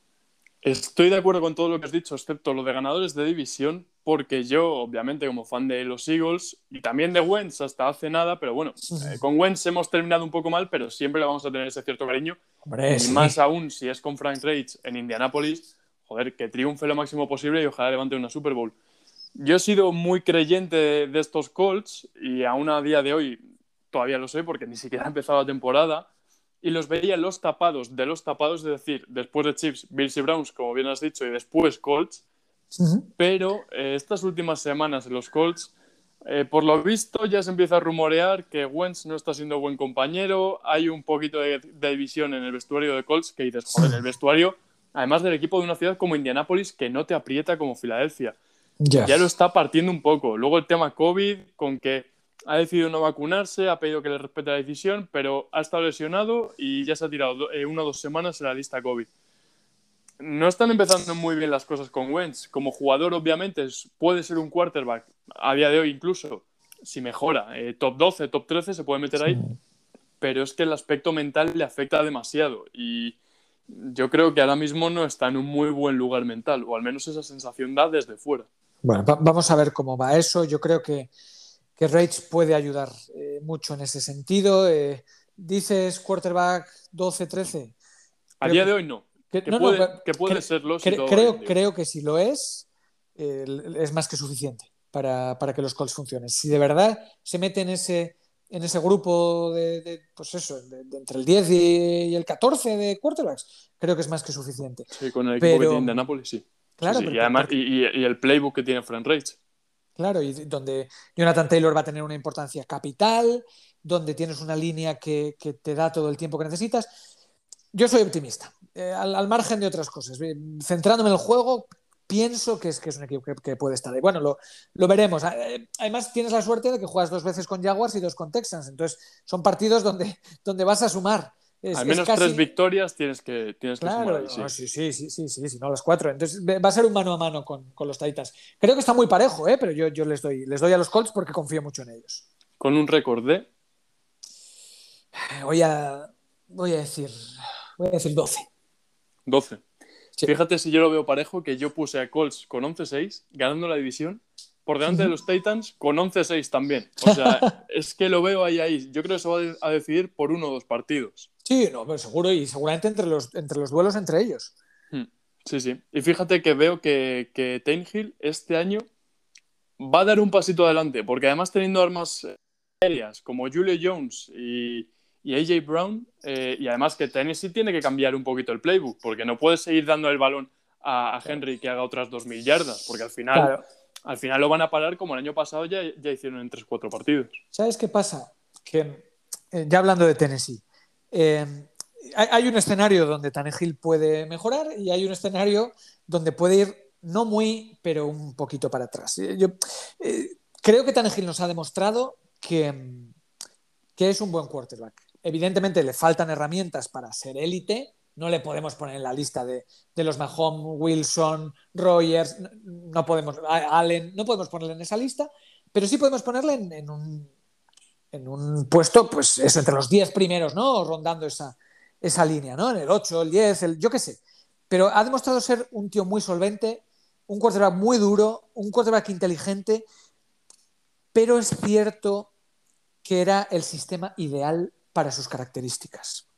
Estoy de acuerdo con todo lo que has dicho, excepto lo de ganadores de división, porque yo, obviamente, como fan de los Eagles y también de Wentz hasta hace nada, pero bueno, eh, con Wentz hemos terminado un poco mal, pero siempre le vamos a tener ese cierto cariño. y más aún si es con Frank Reich en Indianapolis, joder, que triunfe lo máximo posible y ojalá levante una Super Bowl. Yo he sido muy creyente de, estos Colts y aún a día de hoy todavía lo soy porque ni siquiera ha empezado la temporada y los veía los tapados de los tapados, es decir, después de Chiefs, Bills y Browns, como bien has dicho, y después Colts. Pero eh, estas últimas semanas los Colts, eh, por lo visto, ya se empieza a rumorear que Wentz no está siendo buen compañero. Hay un poquito de, división en el vestuario de Colts que dices, joder, el vestuario, además del equipo de una ciudad como Indianápolis, que no te aprieta como Filadelfia. Ya lo está partiendo un poco. Luego el tema COVID, con que ha decidido no vacunarse, ha pedido que le respete la decisión, pero ha estado lesionado y ya se ha tirado eh, una o dos semanas en la lista COVID. No están empezando muy bien las cosas con Wentz. Como jugador, obviamente, puede ser un quarterback, a día de hoy incluso, si mejora, eh, top 12, top 13, se puede meter ahí. pero es que el aspecto mental le afecta demasiado y yo creo que ahora mismo no está en un muy buen lugar mental, o al menos esa sensación da desde fuera. Bueno, vamos a ver cómo va eso. Yo creo que, que Rage puede ayudar eh, mucho en ese sentido. Eh, dices quarterback 12-13. A día de hoy no. Que, puede, serlo. creo, creo que si lo es, eh, es más que suficiente para, que los Colts funcionen. Si de verdad se mete en ese, en ese grupo de, pues eso, entre el 10 y, el 14 de quarterbacks, creo que es más que suficiente. Sí, con el equipo que tiene Indianapolis, sí. Claro, y, además, y, el playbook que tiene Frank Reich. Claro, y donde Jonathan Taylor va a tener una importancia capital, donde tienes una línea que, te da todo el tiempo que necesitas. Yo soy optimista, eh, al, margen de otras cosas. Centrándome en el juego, pienso que es, que es un equipo que, puede estar ahí. Bueno, lo, lo, veremos. Eh, además, tienes la suerte de que juegas dos veces con Jaguars y dos con Texans. Entonces, son partidos donde, donde vas a sumar. Al menos tres victorias tienes que, tienes claro, sumar sí. sí, sí, sí, sí, sí, no las cuatro. Entonces va a ser un mano a mano con, con los Titans. Creo que está muy parejo, ¿eh? pero yo, yo les, doy, les doy a los Colts porque confío mucho en ellos. Con un récord de Voy a, voy a decir, voy a decir 12. 12. Fíjate si yo lo veo parejo, que yo puse a Colts con 11-6, ganando la división, por delante de los Titans con 11-6 también. O sea, es que lo veo ahí, ahí. Yo creo que se va a decidir por uno o dos partidos. Sí, no, pero seguro, y seguramente entre los, entre los duelos entre ellos. Hmm. Sí, sí. Y fíjate que veo que, que Hill este año va a dar un pasito adelante, porque además teniendo armas aéreas como Julio Jones y, y AJ Brown, eh, y además que Tennessee tiene que cambiar un poquito el playbook, porque no puedes seguir dando el balón a, Henry que haga otras dos mil yardas, porque al final, al final lo van a parar como el año pasado ya, ya hicieron en 3-4 partidos. ¿Sabes qué pasa? Que eh, ya hablando de Tennessee, eh, hay, un escenario donde Tannehill puede mejorar y hay un escenario donde puede ir no muy, pero un poquito para atrás. Yo creo que Tannehill nos ha demostrado que, que es un buen quarterback Evidentemente le faltan herramientas para ser élite. No le podemos poner en la lista de, los Mahomes, Wilson, Rogers, no podemos, Allen, no podemos ponerle en esa lista, pero sí podemos ponerle en, un, en un, puesto, pues eso, entre los 10 primeros, ¿no? Rondando esa, esa línea, ¿no? En el 8, el 10, el, yo qué sé. Pero ha demostrado ser un tío muy solvente, un quarterback muy duro, un quarterback inteligente, pero es cierto que era el sistema ideal para sus características.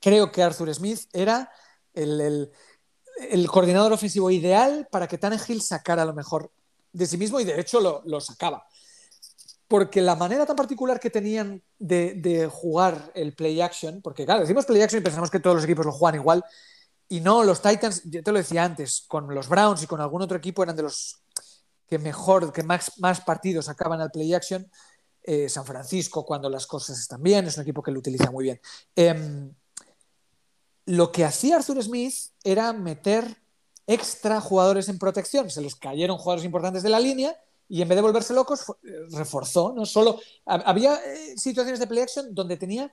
Creo que Arthur Smith era el, coordinador ofensivo ideal para que Tannehill sacara lo mejor de sí mismo y de hecho lo, sacaba. Porque la manera tan particular que tenían de, jugar el play action, porque claro, decimos play action y pensamos que todos los equipos lo juegan igual, y no, los Titans, yo te lo decía antes, con los Browns y con algún otro equipo eran de los que mejor, que más, partidos sacaban al play action. Eh, San Francisco cuando las cosas están bien, es un equipo que lo utiliza muy bien. Em, lo que hacía Arthur Smith era meter extra jugadores en protección, se les cayeron jugadores importantes de la línea y en vez de volverse locos eh, reforzó, no solo había eh, situaciones de play action donde tenía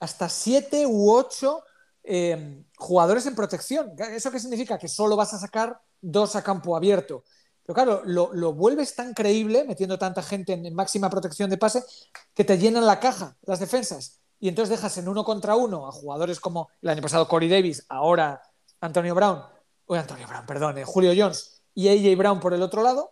hasta siete u ocho em, jugadores en protección. ¿Eso qué significa? Que solo vas a sacar dos a campo abierto. Pero claro, lo, vuelves tan creíble, metiendo tanta gente en, máxima protección de pase, que te llenan la caja, las defensas. Y entonces dejas en uno contra uno a jugadores como el año pasado Corey Davis, ahora Antonio Brown, o Antonio Brown, perdón, eh, Julio Jones y AJ Brown por el otro lado,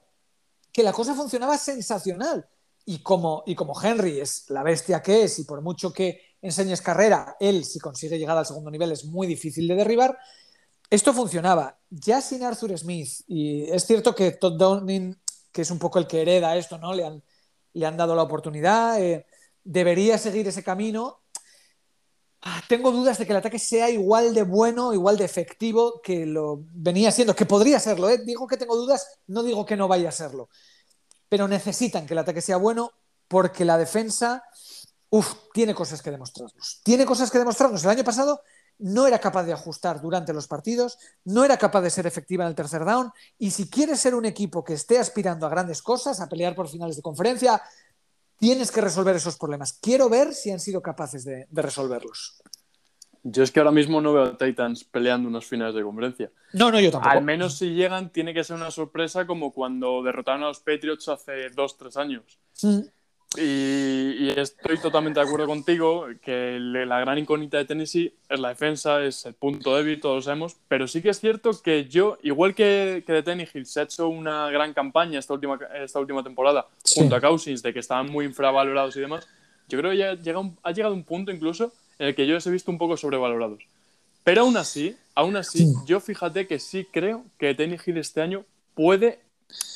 que la cosa funcionaba sensacional. Y como, y como Henry es la bestia que es, y por mucho que enseñes carrera, él, si consigue llegar al segundo nivel, es muy difícil de derribar, esto funcionaba. Ya sin Arthur Smith, y es cierto que Todd Downing, que es un poco el que hereda esto, ¿no? Le han, le han dado la oportunidad, eh, debería seguir ese camino. Ah, tengo dudas de que el ataque sea igual de bueno, igual de efectivo que lo venía siendo, que podría serlo. ¿eh? Digo que tengo dudas, no digo que no vaya a serlo. Pero necesitan que el ataque sea bueno porque la defensa, tiene cosas que demostrarnos. Tiene cosas que demostrarnos. El año pasado no era capaz de ajustar durante los partidos, no era capaz de ser efectiva en el tercer down. Y si quieres ser un equipo que esté aspirando a grandes cosas, a pelear por finales de conferencia, tienes que resolver esos problemas. Quiero ver si han sido capaces de, resolverlos. Yo es que ahora mismo no veo a Titans peleando unos finales de conferencia. No, no, yo tampoco. Al menos si llegan, tiene que ser una sorpresa como cuando derrotaron a los Patriots hace dos, tres años. Y, estoy totalmente de acuerdo contigo que la gran incógnita de Tennessee es la defensa, es el punto débil, todos lo sabemos, pero sí que es cierto que yo, igual que, que de Tennessee se ha hecho una gran campaña esta última, esta última temporada junto a Cousins de que estaban muy infravalorados y demás, yo creo que ya llega ha llegado un punto incluso en el que yo les he visto un poco sobrevalorados. Pero aún así, aún así, yo fíjate que sí creo que Tennessee este año puede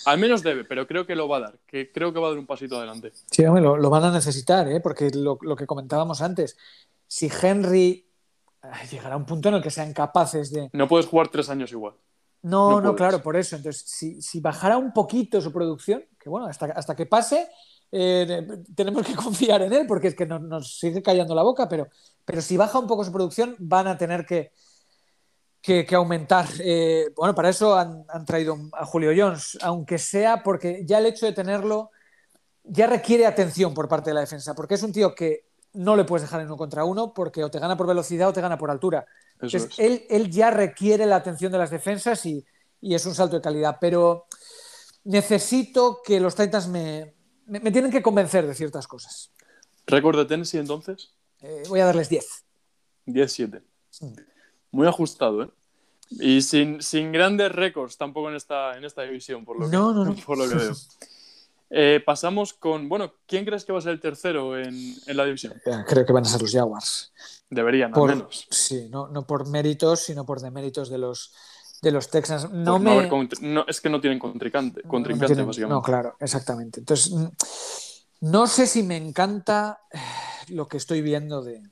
al menos debe, pero creo que lo va a dar, que creo que va a dar un pasito adelante. Sí, hombre, lo, van a necesitar, ¿eh? porque lo, que comentábamos antes, si Henry llegará a un punto en el que sean capaces de... No puedes jugar tres años igual. No, no, claro, por eso. Entonces, si, si, bajara un poquito su producción, que bueno, hasta, hasta que pase, eh, tenemos que confiar en él, porque es que nos, nos, sigue callando la boca, pero, pero si baja un poco su producción, van a tener que, que, aumentar. Eh, bueno, para eso han, traído a Julio Jones, aunque sea porque ya el hecho de tenerlo ya requiere atención por parte de la defensa, porque es un tío que no le puedes dejar en uno contra uno porque o te gana por velocidad o te gana por altura. Entonces, él, él, ya requiere la atención de las defensas y, es un salto de calidad, pero necesito que los Titans me, me, tienen que convencer de ciertas cosas. ¿Récord de Tennessee entonces? Eh, voy a darles 10. 10-7 muy ajustado, ¿eh? Y sin, grandes récords tampoco en esta, en esta división, por lo, que, por lo que veo. Eh, pasamos con, bueno, ¿quién crees que va a ser el tercero en, la división? Creo que van a ser los Jaguars. Deberían, al menos. Sí, no, por méritos, sino por deméritos de los, de los Texans. No, me... es que no tienen contrincante, contrincante básicamente. No, claro, exactamente. Entonces, no sé si me encanta eh, lo que estoy viendo de,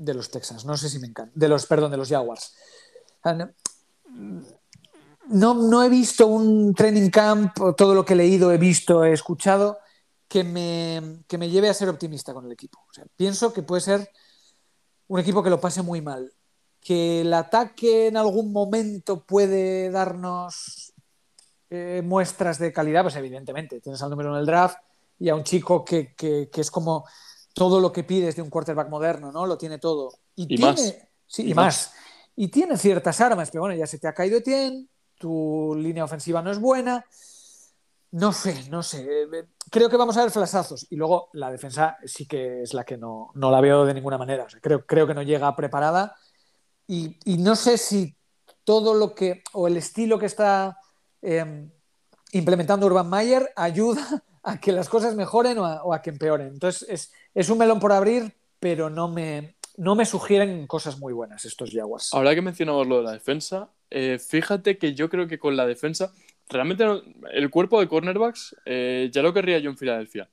de los Texans. No sé si me encanta. De los, perdón, de los Jaguars. No, no he visto un training camp, todo lo que he leído, he visto, he escuchado, que me, que me lleve a ser optimista con el equipo. pienso que puede ser un equipo que lo pase muy mal. Que el ataque en algún momento puede darnos eh, muestras de calidad, pues evidentemente. Tienes al número en el draft y a un chico que, que es como todo lo que pides de un quarterback moderno, ¿no? Lo tiene todo. Y, tiene, más. Sí, y, más. Y tiene ciertas armas, pero bueno, ya se te ha caído Etienne, tu línea ofensiva no es buena. No sé, no sé. Creo que vamos a ver flasazos. Y luego la defensa sí que es la que no, no la veo de ninguna manera. creo, creo que no llega preparada. Y, no sé si todo lo que, o el estilo que está em, implementando Urban Mayer ayuda a que las cosas mejoren o a, que empeoren. Entonces, es, un melón por abrir, pero no me, no me sugieren cosas muy buenas estos Jaguars. Ahora que mencionamos lo de la defensa, eh, fíjate que yo creo que con la defensa, realmente el cuerpo de cornerbacks eh, ya lo querría yo en Filadelfia.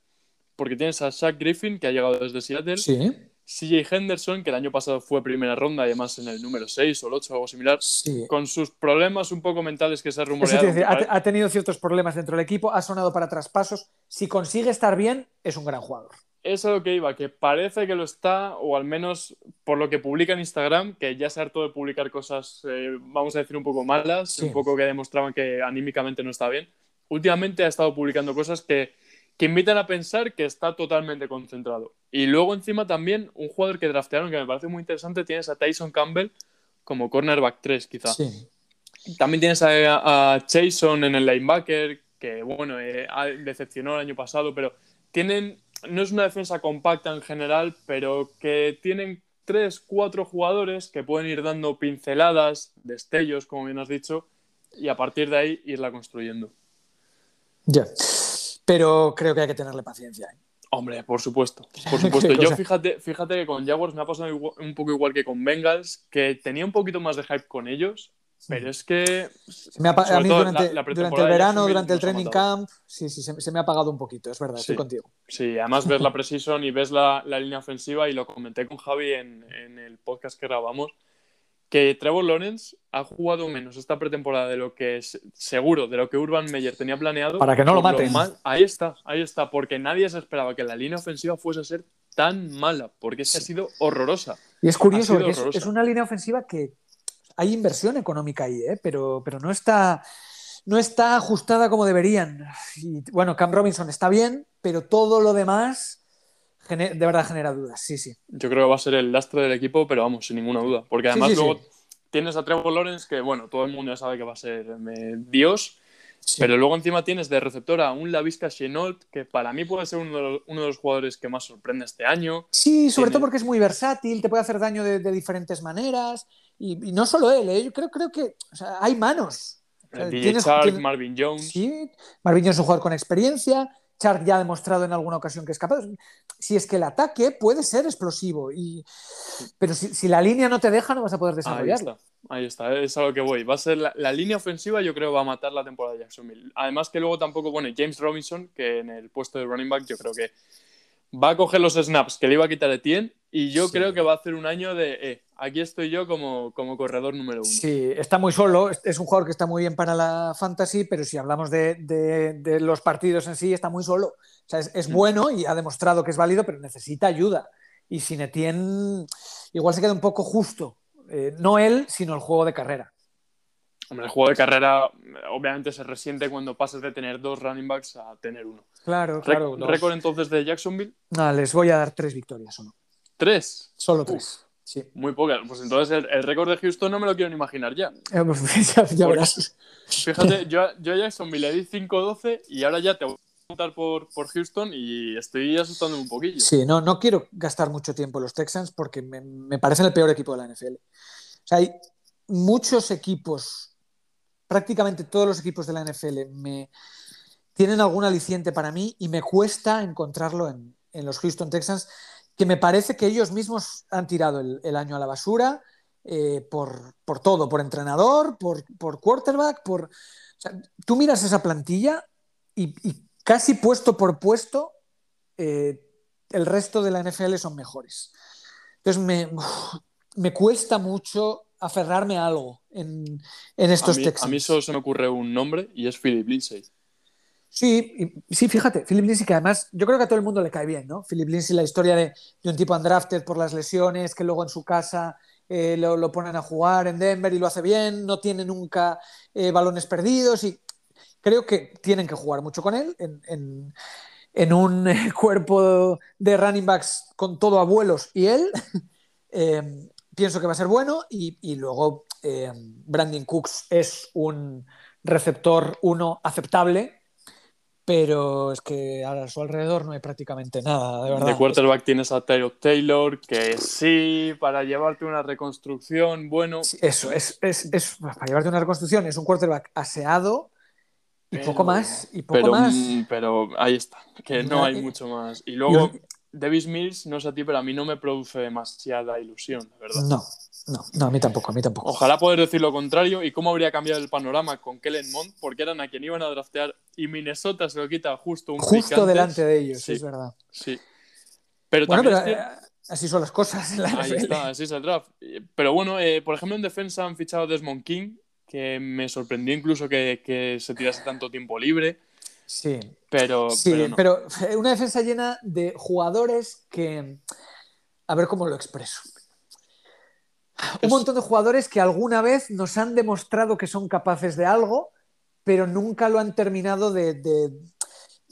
Porque tienes a Shaq Griffin, que ha llegado desde Seattle. Sí. CJ Henderson, que el año pasado fue primera ronda, además en el número 6 o el 8 o algo similar, con sus problemas un poco mentales que se ha rumoreado. ha, tenido ciertos problemas dentro del equipo, ha sonado para traspasos. Si consigue estar bien, es un gran jugador. Eso es lo que iba, que parece que lo está, o al menos por lo que publica en Instagram, que ya se hartó de publicar cosas, eh, vamos a decir, un poco malas, un poco que demostraban que anímicamente no está bien. Últimamente ha estado publicando cosas que que invitan a pensar que está totalmente concentrado. Y luego encima también un jugador que draftearon que me parece muy interesante, tienes a Tyson Campbell como cornerback 3 quizá. También tienes a, a, Jason en el linebacker, que bueno, eh, decepcionó el año pasado, pero tienen, no es una defensa compacta en general, pero que tienen tres, cuatro jugadores que pueden ir dando pinceladas, destellos, como bien has dicho, y a partir de ahí irla construyendo. Ya pero creo que hay que tenerle paciencia. ¿eh? Hombre, por supuesto. Por supuesto. Yo fíjate, fíjate que con Jaguars me ha pasado un poco igual que con Bengals, que tenía un poquito más de hype con ellos, pero es que. me ha, a mí durante, el verano, durante el training camp, sí, sí, se, me ha apagado un poquito, es verdad, estoy contigo. Sí, además ves la precision y ves la, línea ofensiva, y lo comenté con Javi en, en el podcast que grabamos que Trevor Lawrence ha jugado menos esta pretemporada de lo que es seguro, de lo que Urban Meyer tenía planeado. Para que no lo maten. ahí está, ahí está, porque nadie se esperaba que la línea ofensiva fuese a ser tan mala, porque es que ha sido horrorosa. Y es curioso, porque es, una línea ofensiva que hay inversión económica ahí, ¿eh? pero, pero no, está, no está ajustada como deberían. Y, bueno, Cam Robinson está bien, pero todo lo demás de verdad genera dudas, sí, sí. Yo creo que va a ser el lastre del equipo, pero vamos, sin ninguna duda. Porque además luego tienes a Trevor Lawrence, que bueno, todo el mundo ya sabe que va a ser eh, Dios. Pero luego encima tienes de receptor a un Lavisca Chenault, que para mí puede ser uno de, los, uno de, los, jugadores que más sorprende este año. Sí, sobre todo porque es muy versátil, te puede hacer daño de, de diferentes maneras. Y, y, no solo él, ¿eh? yo creo, creo que o sea, hay manos. O sea, DJ Chark, tienes... Marvin Jones. Sí, Marvin Jones es un jugador con experiencia. Chark ya ha demostrado en alguna ocasión que es capaz. Si es que el ataque puede ser explosivo, y... pero si, si, la línea no te deja, no vas a poder desarrollarlo. Ahí está, ahí está, es a lo que voy. Va a ser la, la, línea ofensiva, yo creo, va a matar la temporada de Jacksonville. Además, que luego tampoco, bueno, James Robinson, que en el puesto de running back, yo creo que va a coger los snaps que le iba a quitar Etienne, y yo sí. creo que va a hacer un año de, eh, aquí estoy yo como, como corredor número uno. Sí, está muy solo, es un jugador que está muy bien para la fantasy, pero si hablamos de, de, de los partidos en sí, está muy solo. O sea, es, es, bueno y ha demostrado que es válido, pero necesita ayuda. Y sin Etienne, igual se queda un poco justo. Eh, no él, sino el juego de carrera. Hombre, el juego de carrera obviamente se resiente cuando pasas de tener dos running backs a tener uno. Claro, claro. Re ¿Récord entonces de Jacksonville? No, les voy a dar tres victorias solo. ¿Tres? Solo tres. Uf. Sí. Muy pocas. Pues entonces el, el récord de Houston no me lo quiero ni imaginar ya. Pues ya, ya verás. Fíjate, yo, yo a Jacksonville le di 5-12 y ahora ya te voy a preguntar por, por Houston y estoy asustando un poquillo. Sí, no, no quiero gastar mucho tiempo en los Texans porque me, me parecen el peor equipo de la NFL. O sea, hay muchos equipos, prácticamente todos los equipos de la NFL me tienen algún aliciente para mí y me cuesta encontrarlo en, en los Houston Texans que me parece que ellos mismos han tirado el, el año a la basura eh, por, por, todo, por entrenador, por, por quarterback, por... O sea, tú miras esa plantilla y, y, casi puesto por puesto eh, el resto de la NFL son mejores. Entonces me, me cuesta mucho aferrarme a algo en, en estos a mí, Texans. A mí solo se me ocurre un nombre y es Philip Lindsay. Sí, sí, fíjate, Philip Lindsay, que además yo creo que a todo el mundo le cae bien, ¿no? Philip Lindsay, la historia de, un tipo undrafted por las lesiones, que luego en su casa eh, lo, ponen a jugar en Denver y lo hace bien, no tiene nunca eh, balones perdidos y creo que tienen que jugar mucho con él en, un eh, cuerpo de running backs con todo abuelos y él. eh, pienso que va a ser bueno y, y luego eh, Brandon Cooks es un receptor uno aceptable pero es que a su alrededor no hay prácticamente nada, de verdad. De quarterback tienes a Taylor Taylor, que sí, para llevarte una reconstrucción, bueno. Sí, eso, es, es, es, para llevarte una reconstrucción, es un quarterback aseado y poco más. Y poco pero, más. pero ahí está, que no hay mucho más. Y luego, Davis Mills, no sé a ti, pero a mí no me produce demasiada ilusión, la verdad. No, no, no, a mí tampoco, a mí tampoco. Ojalá poder decir lo contrario. ¿Y cómo habría cambiado el panorama con Kellen Mond? Porque eran a quien iban a draftear y Minnesota se lo quita justo un Justo delante de ellos, sí, es verdad. Sí. Pero bueno, también pero, es que... eh, así son las cosas en la Ahí NFL. está, así es el draft. Pero bueno, eh, por ejemplo, en defensa han fichado a Desmond King, que me sorprendió incluso que, que se tirase tanto tiempo libre. Sí. Pero, sí, pero, no. pero una defensa llena de jugadores que. A ver cómo lo expreso. Un montón de jugadores que alguna vez nos han demostrado que son capaces de algo, pero nunca lo han terminado de, de,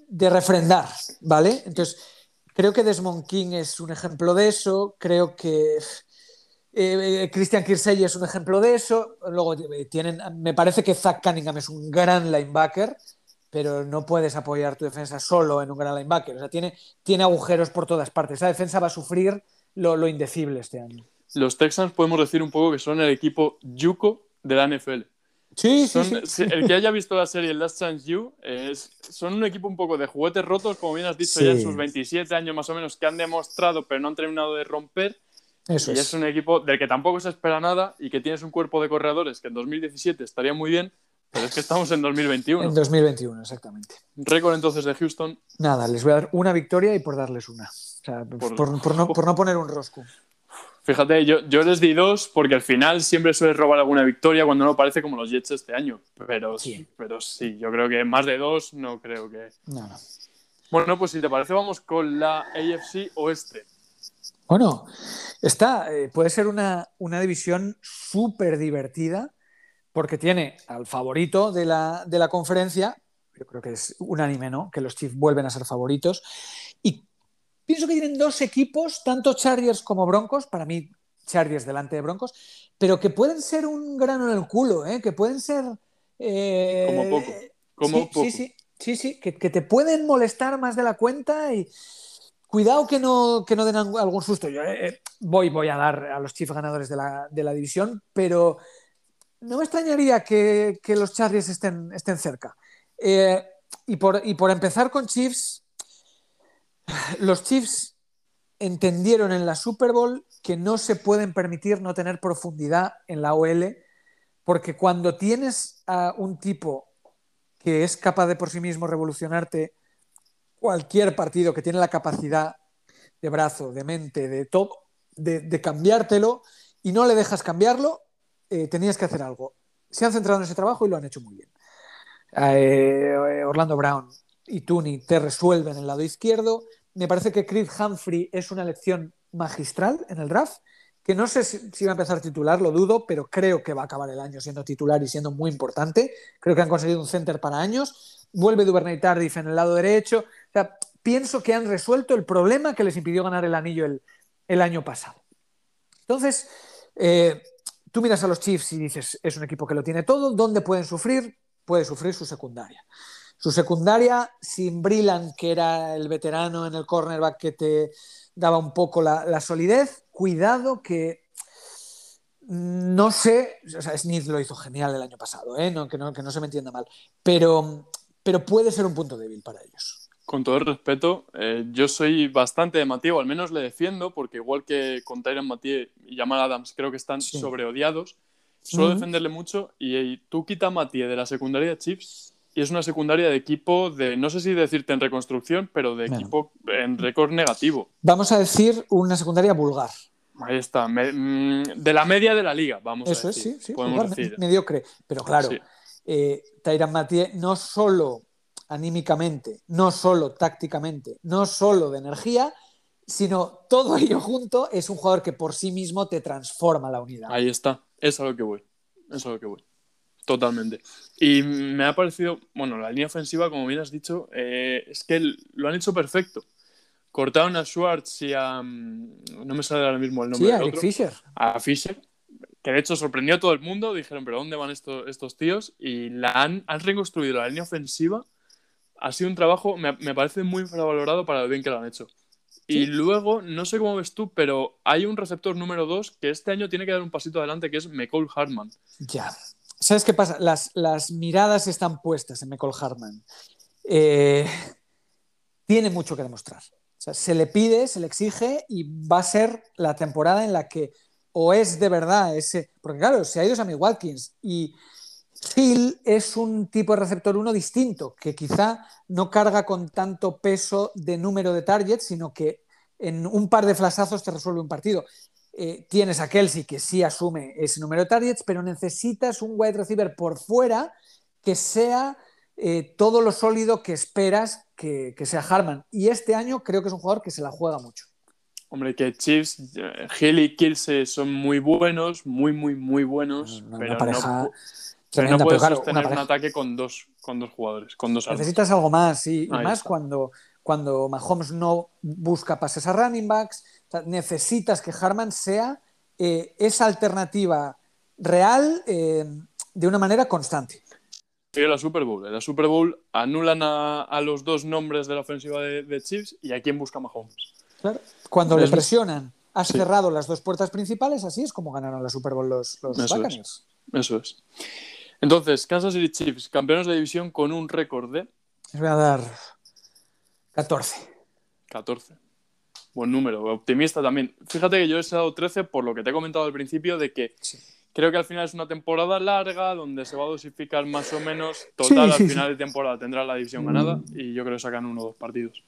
de, refrendar, ¿vale? Entonces, creo que Desmond King es un ejemplo de eso, creo que eh, Christian Kirsey es un ejemplo de eso, luego eh, tienen, me parece que Zach Cunningham es un gran linebacker, pero no puedes apoyar tu defensa solo en un gran linebacker, o sea, tiene, tiene agujeros por todas partes, esa defensa va a sufrir lo, lo indecible este año los Texans podemos decir un poco que son el equipo Yuko de la NFL. Sí, son, sí, sí. El que haya visto la serie Last Chance You, es, son un equipo un poco de juguetes rotos, como bien has dicho, sí. ya en sus 27 años más o menos, que han demostrado, pero no han terminado de romper. Eso y es. es un equipo del que tampoco se espera nada y que tienes un cuerpo de corredores que en 2017 estaría muy bien, pero es que estamos en 2021. En 2021, exactamente. Récord entonces de Houston. Nada, les voy a dar una victoria y por darles una. O sea, por, por, por, no, por no poner un rosco. Fíjate, yo, yo, les di dos porque al final siempre sueles robar alguna victoria cuando no parece como los Jets este año. Pero sí, pero sí yo creo que más de dos no creo que. No, no. Bueno, pues si te parece, vamos con la AFC Oeste. Bueno, esta eh, puede ser una, una división súper divertida porque tiene al favorito de la, de la conferencia, yo creo que es unánime, ¿no? Que los Chiefs vuelven a ser favoritos. Y Pienso que tienen dos equipos, tanto Chargers como Broncos, para mí Chargers delante de Broncos, pero que pueden ser un grano en el culo, ¿eh? que pueden ser... Eh, como poco. Como sí, sí, sí, sí, sí, que, te pueden molestar más de la cuenta y cuidado que no, que no den algún susto. Yo eh, eh, voy, voy a dar a los Chiefs ganadores de la, de la división, pero no me extrañaría que, que los Chargers estén, estén cerca. Eh, y, por, y por empezar con Chiefs, los Chiefs entendieron en la Super Bowl que no se pueden permitir no tener profundidad en la OL, porque cuando tienes a un tipo que es capaz de por sí mismo revolucionarte cualquier partido, que tiene la capacidad de brazo, de mente, de todo, de, cambiártelo y no le dejas cambiarlo, eh, tenías que hacer algo. Se han centrado en ese trabajo y lo han hecho muy bien. Eh, Orlando Brown y Tooney te resuelven el lado izquierdo. Me parece que Chris Humphrey es una elección magistral en el draft, que no sé si, va a empezar titular, lo dudo, pero creo que va a acabar el año siendo titular y siendo muy importante. Creo que han conseguido un center para años. Vuelve Duvernay Tardif en el lado derecho. pienso que han resuelto el problema que les impidió ganar el anillo el, año pasado. Entonces, eh, tú miras a los Chiefs y dices, es un equipo que lo tiene todo. ¿Dónde pueden sufrir? puede sufrir su secundaria. Su secundaria, sin Brillan, que era el veterano en el cornerback que te daba un poco la, solidez, cuidado que no sé, o sea, Smith lo hizo genial el año pasado, ¿eh? que, no, que no se me entienda mal, pero, pero puede ser un punto débil para ellos. Con todo el respeto, eh, yo soy bastante de Mathieu, al menos le defiendo, porque igual que con Tyron Mathieu y Jamal Adams creo que están sobreodiados, Suelo defenderle mucho y, tú quita a Matías de la secundaria de Chips y es una secundaria de equipo de, no sé si decirte en reconstrucción, pero de equipo en récord negativo. Vamos a decir una secundaria vulgar. Ahí está, mm, de la media de la liga, vamos Eso a decir. Eso es, sí, sí, mediocre. Pero claro, eh, Tyran no solo anímicamente, no solo tácticamente, no solo de energía, sino todo ello junto es un jugador que por sí mismo te transforma la unidad. Ahí está. Es a lo que voy. Es a lo que voy. Totalmente. Y me ha parecido, bueno, la línea ofensiva, como bien has dicho, eh, es que lo han hecho perfecto. Cortaron a Schwartz y a. Mm, no me sale ahora mismo el nombre. Sí, a Eric Fisher. A Fisher, que de hecho sorprendió a todo el mundo. Dijeron, ¿pero dónde van estos, estos tíos? Y la han, han reconstruido la línea ofensiva. Ha sido un trabajo, me, me parece muy infravalorado para lo bien que lo han hecho. Y luego, no sé cómo ves tú, pero hay un receptor número dos que este año tiene que dar un pasito adelante, que es McCall Hartman. Ya. ¿Sabes qué pasa? Las, miradas están puestas en McCall Hartman. Eh, tiene mucho que demostrar. se le pide, se le exige y va a ser la temporada en la que o es de verdad ese. Porque claro, se ha ido Sammy Watkins y Hill es un tipo de receptor 1 distinto, que quizá no carga con tanto peso de número de targets, sino que en un par de flasazos te resuelve un partido. Eh, tienes a Kelsey que sí asume ese número de targets, pero necesitas un wide receiver por fuera que sea eh, todo lo sólido que esperas que, sea Harman. Y este año creo que es un jugador que se la juega mucho. Hombre, que Chiefs, Hill y Kelsey son muy buenos, muy, muy, muy buenos. pero no, no puedes sostener un ataque con dos, con dos jugadores, con dos Necesitas algo más, sí. y más cuando, cuando Mahomes no busca pases a running backs. Necesitas que Harman sea eh, esa alternativa real eh, de una manera constante. Sí, la Super Bowl. En la Super Bowl anulan a, los dos nombres de la ofensiva de, Chiefs y a quién busca Mahomes. Claro. Cuando le presionan, has cerrado las dos puertas principales, así es como ganaron la Super Bowl los, los Eso Eso es. Entonces, Kansas City Chiefs, campeones de división con un récord de. Les voy a dar 14. 14. Buen número, optimista también. Fíjate que yo he dado 13 por lo que te he comentado al principio de que creo que al final es una temporada larga donde se va a dosificar más o menos. Total, al final de temporada tendrá la división mm. ganada y yo creo que sacan uno o dos partidos.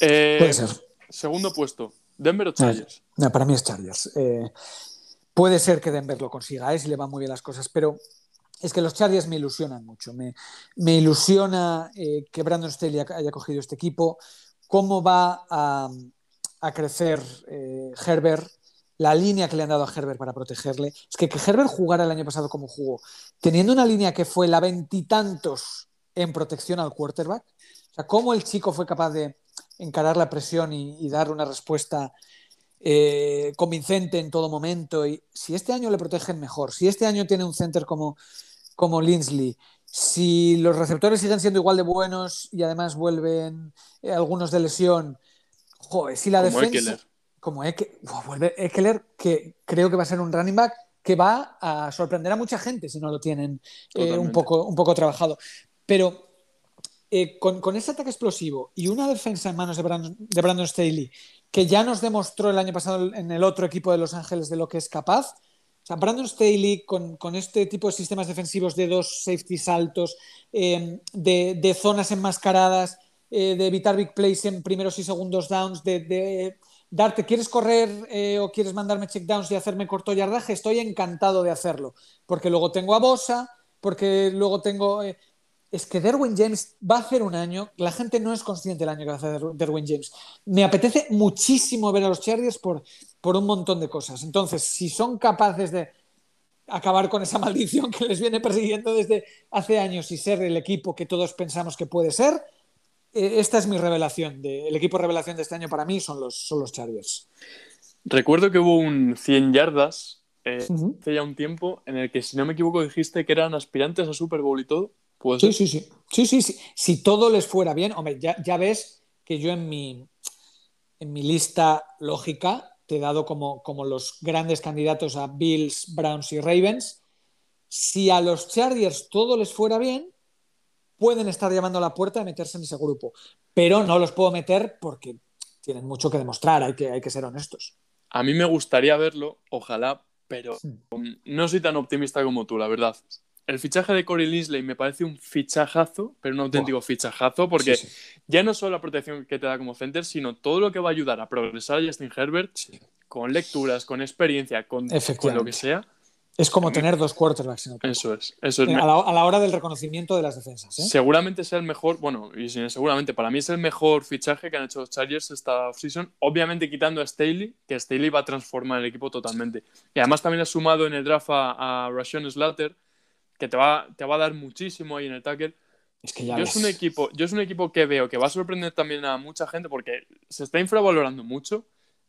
Eh, puede ser. Segundo puesto, Denver o Chargers. No, para mí es Chargers. Eh, puede ser que Denver lo consiga, ¿eh? si le van muy bien las cosas, pero es que los Chargers me ilusionan mucho. Me, ilusiona eh, que Brandon Staley haya cogido este equipo, cómo va a, crecer eh, Herbert, la línea que le han dado a Herbert para protegerle. Es que que Herbert jugara el año pasado como jugó, teniendo una línea que fue la veintitantos en protección al quarterback, o sea, cómo el chico fue capaz de encarar la presión y, dar una respuesta eh, convincente en todo momento. Y si este año le protegen mejor, si este año tiene un center como como Linsley, si los receptores siguen siendo igual de buenos y además vuelven eh, algunos de lesión, joder, si la Como defensa. Eckler. Como Buah, vuelve Eckler, que creo que va a ser un running back que va a sorprender a mucha gente si no lo tienen eh, un, poco, un poco trabajado. Pero eh, con, con ese ataque explosivo y una defensa en manos de Brandon, de Brandon Staley, que ya nos demostró el año pasado en el otro equipo de Los Ángeles de lo que es capaz. O sea, Brandon Staley con, con este tipo de sistemas defensivos de dos safeties altos, eh, de, de zonas enmascaradas, eh, de evitar big plays en primeros y segundos downs, de, de darte, ¿quieres correr eh, o quieres mandarme checkdowns y hacerme corto yardaje? Estoy encantado de hacerlo, porque luego tengo a Bosa, porque luego tengo... eh, es que Derwin James va a hacer un año, la gente no es consciente del año que va a hacer Derwin James. Me apetece muchísimo ver a los Chargers por, por un montón de cosas. Entonces, si son capaces de acabar con esa maldición que les viene persiguiendo desde hace años y ser el equipo que todos pensamos que puede ser, esta es mi revelación. De, el equipo revelación de este año para mí son los, son los Chargers. Recuerdo que hubo un 100 yardas eh, hace ya un tiempo en el que, si no me equivoco, dijiste que eran aspirantes a Super Bowl y todo. Sí, sí, sí. Sí, sí, sí. Si todo les fuera bien, hombre, ya, ya ves que yo en mi, en mi lista lógica te he dado como, como los grandes candidatos a Bills, Browns y Ravens. Si a los Chargers todo les fuera bien, pueden estar llamando a la puerta de meterse en ese grupo. Pero no los puedo meter porque tienen mucho que demostrar, hay que, hay que ser honestos. A mí me gustaría verlo, ojalá, pero um, no soy tan optimista como tú, la verdad. El fichaje de Corey Linsley me parece un fichajazo, pero un auténtico fichajazo, porque Sí, sí. ya no solo la protección que te da como center, sino todo lo que va a ayudar a progresar a Justin Herbert Sí. con lecturas, con experiencia, con, con lo que sea. Es como tener dos quarterbacks en el campo. Eso es. Eso es. a, la, a la hora del reconocimiento de las defensas. ¿eh? Seguramente sea el mejor, bueno, y seguramente para mí es el mejor fichaje que han hecho los Chargers esta offseason, obviamente quitando a Staley, que Staley va a transformar el equipo totalmente. Y además también ha sumado en el draft a, a Rashawn Slater, que te va, te va a dar muchísimo ahí en el tackle. Es que ya Yo ves. es, un equipo, yo es un equipo que veo que va a sorprender también a mucha gente porque se está infravalorando mucho.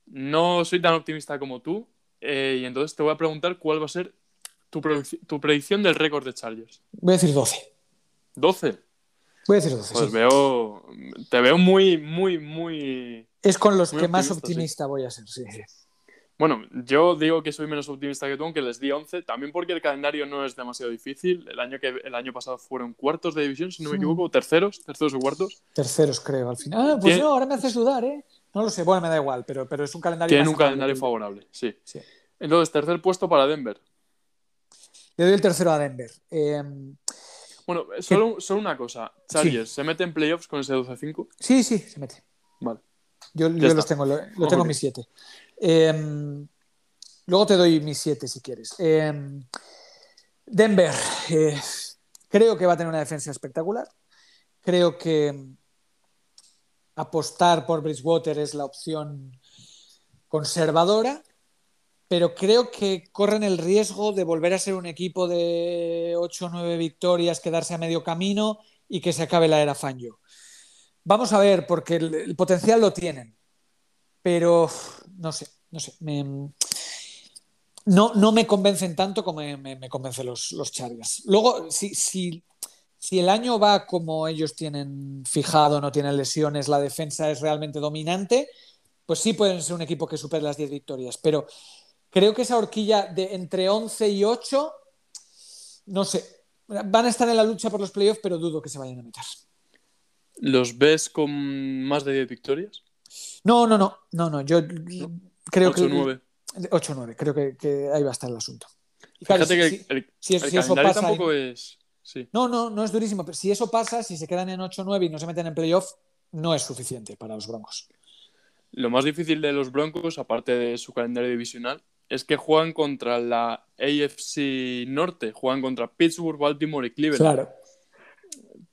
No soy tan optimista como tú. Eh, y entonces te voy a preguntar cuál va a ser tu, tu predicción del récord de Chargers. Voy a decir 12. 12. Voy a decir 12. Pues sí. veo. Te veo muy, muy, muy. Es con los que más optimista, voy a ser. Sí. Bueno, yo digo que soy menos optimista que tú, aunque les di 11. También porque el calendario no es demasiado difícil. El año, que, el año pasado fueron cuartos de división, si no me equivoco, terceros, terceros o cuartos. Terceros, creo, al final. Ah, pues no, ahora me haces dudar, ¿eh? No lo sé, bueno, me da igual, pero, pero es un calendario. Tienen más un calendario favorable, sí. Sí. Entonces, tercer puesto para Denver. Le doy el tercero a Denver. Eh, Bueno, solo, solo una cosa. Chargers se mete en playoffs con ese 12-5. sí, sí, se mete. Vale. Yo, los tengo, lo, lo tengo mis siete. Eh, luego te doy mis siete si quieres. Eh, Denver, eh, creo que va a tener una defensa espectacular. Creo que apostar por Bridgewater es la opción conservadora, pero creo que corren el riesgo de volver a ser un equipo de 8 o 9 victorias, quedarse a medio camino y que se acabe la era Fangio. Vamos a ver, porque el, potencial lo tienen, pero no sé, no sé. me- no, no me convencen tanto como me, me- convencen los, los. Luego, si, si, si el año va como ellos tienen fijado, no tienen lesiones, la defensa es realmente dominante, pues sí pueden ser un equipo que supere las 10 victorias. Pero creo que esa horquilla de entre 11 y 8, no sé, van a estar en la lucha por los playoffs, pero dudo que se vayan a meter. ¿Los ves con más de 10 victorias? No, no, no, no, no. Yo creo que 8-9. 8-9, creo que, que ahí va a estar el asunto. Y claro, Fíjate que si- el, si el si eso calendario pasa tampoco en- es. Sí. No, no, no es durísimo, pero si eso pasa, si se quedan en 8-9 y no se meten en playoff, no es suficiente para los Broncos. Lo más difícil de los Broncos, aparte de su calendario divisional, es que juegan contra la AFC Norte, juegan contra Pittsburgh, Baltimore y Cleveland. Claro.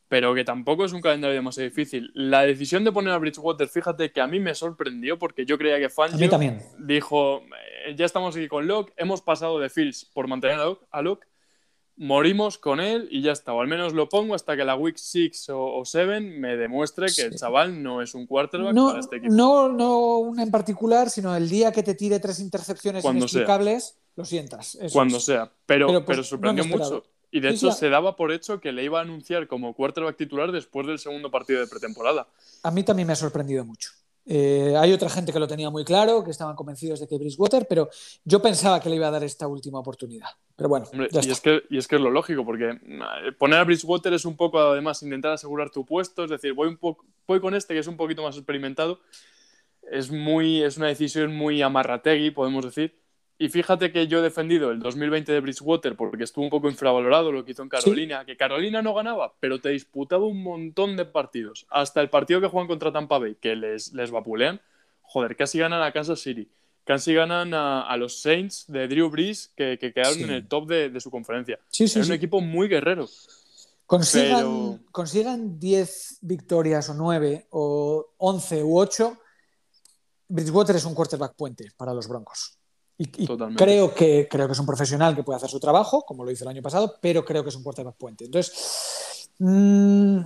Pero que tampoco es un calendario demasiado difícil. La decisión de poner a Bridgewater, fíjate que a mí me sorprendió porque yo creía que Fangio también. dijo, "Eh, ya estamos aquí con Locke, hemos pasado de Fields por mantener a Locke, a Locke, morimos con él y ya está. O al menos lo pongo hasta que la Week 6 o 7 me demuestre que el chaval no es un quarterback No, para este equipo. no, no una en particular, sino el día que te tire tres intercepciones Cuando sea. inexplicables, lo sientas. Eso cuando es. sea. Pero, Pero, pues, sorprendió mucho. Y de hecho sí. se daba por hecho que le iba a anunciar como quarterback titular después del segundo partido de pretemporada. A mí también me ha sorprendido mucho. Eh, hay otra gente que lo tenía muy claro, que estaban convencidos de que Bridgewater, pero yo pensaba que le iba a dar esta última oportunidad. Pero bueno, Hombre, ya y, está. es que, y es que es lo lógico, porque eh, poner a Bridgewater es un poco, además, intentar asegurar tu puesto. Es decir, voy, un poco, voy con este que es un poquito más experimentado. Es, muy, es una decisión muy amarrategui, podemos decir. Y fíjate que yo he defendido el 2020 de Bridgewater porque estuvo un poco infravalorado lo que hizo en Carolina, que Carolina no ganaba, pero te disputaba un montón de partidos. Hasta el partido que juegan contra Tampa Bay, que les, les vapulean. Joder, casi ganan a Kansas City. Casi ganan a, a los Saints de Drew Brees, que, que quedaron Sí. en el top de, de su conferencia. Sí, Era un equipo muy guerrero. Consigan, pero- consigan 10 victorias o 9 o 11 u 8, Bridgewater es un quarterback puente para los Broncos. Y, creo, que, creo que es un profesional que puede hacer su trabajo, como lo hizo el año pasado, pero creo que es un quarterback puente. Entonces, mm,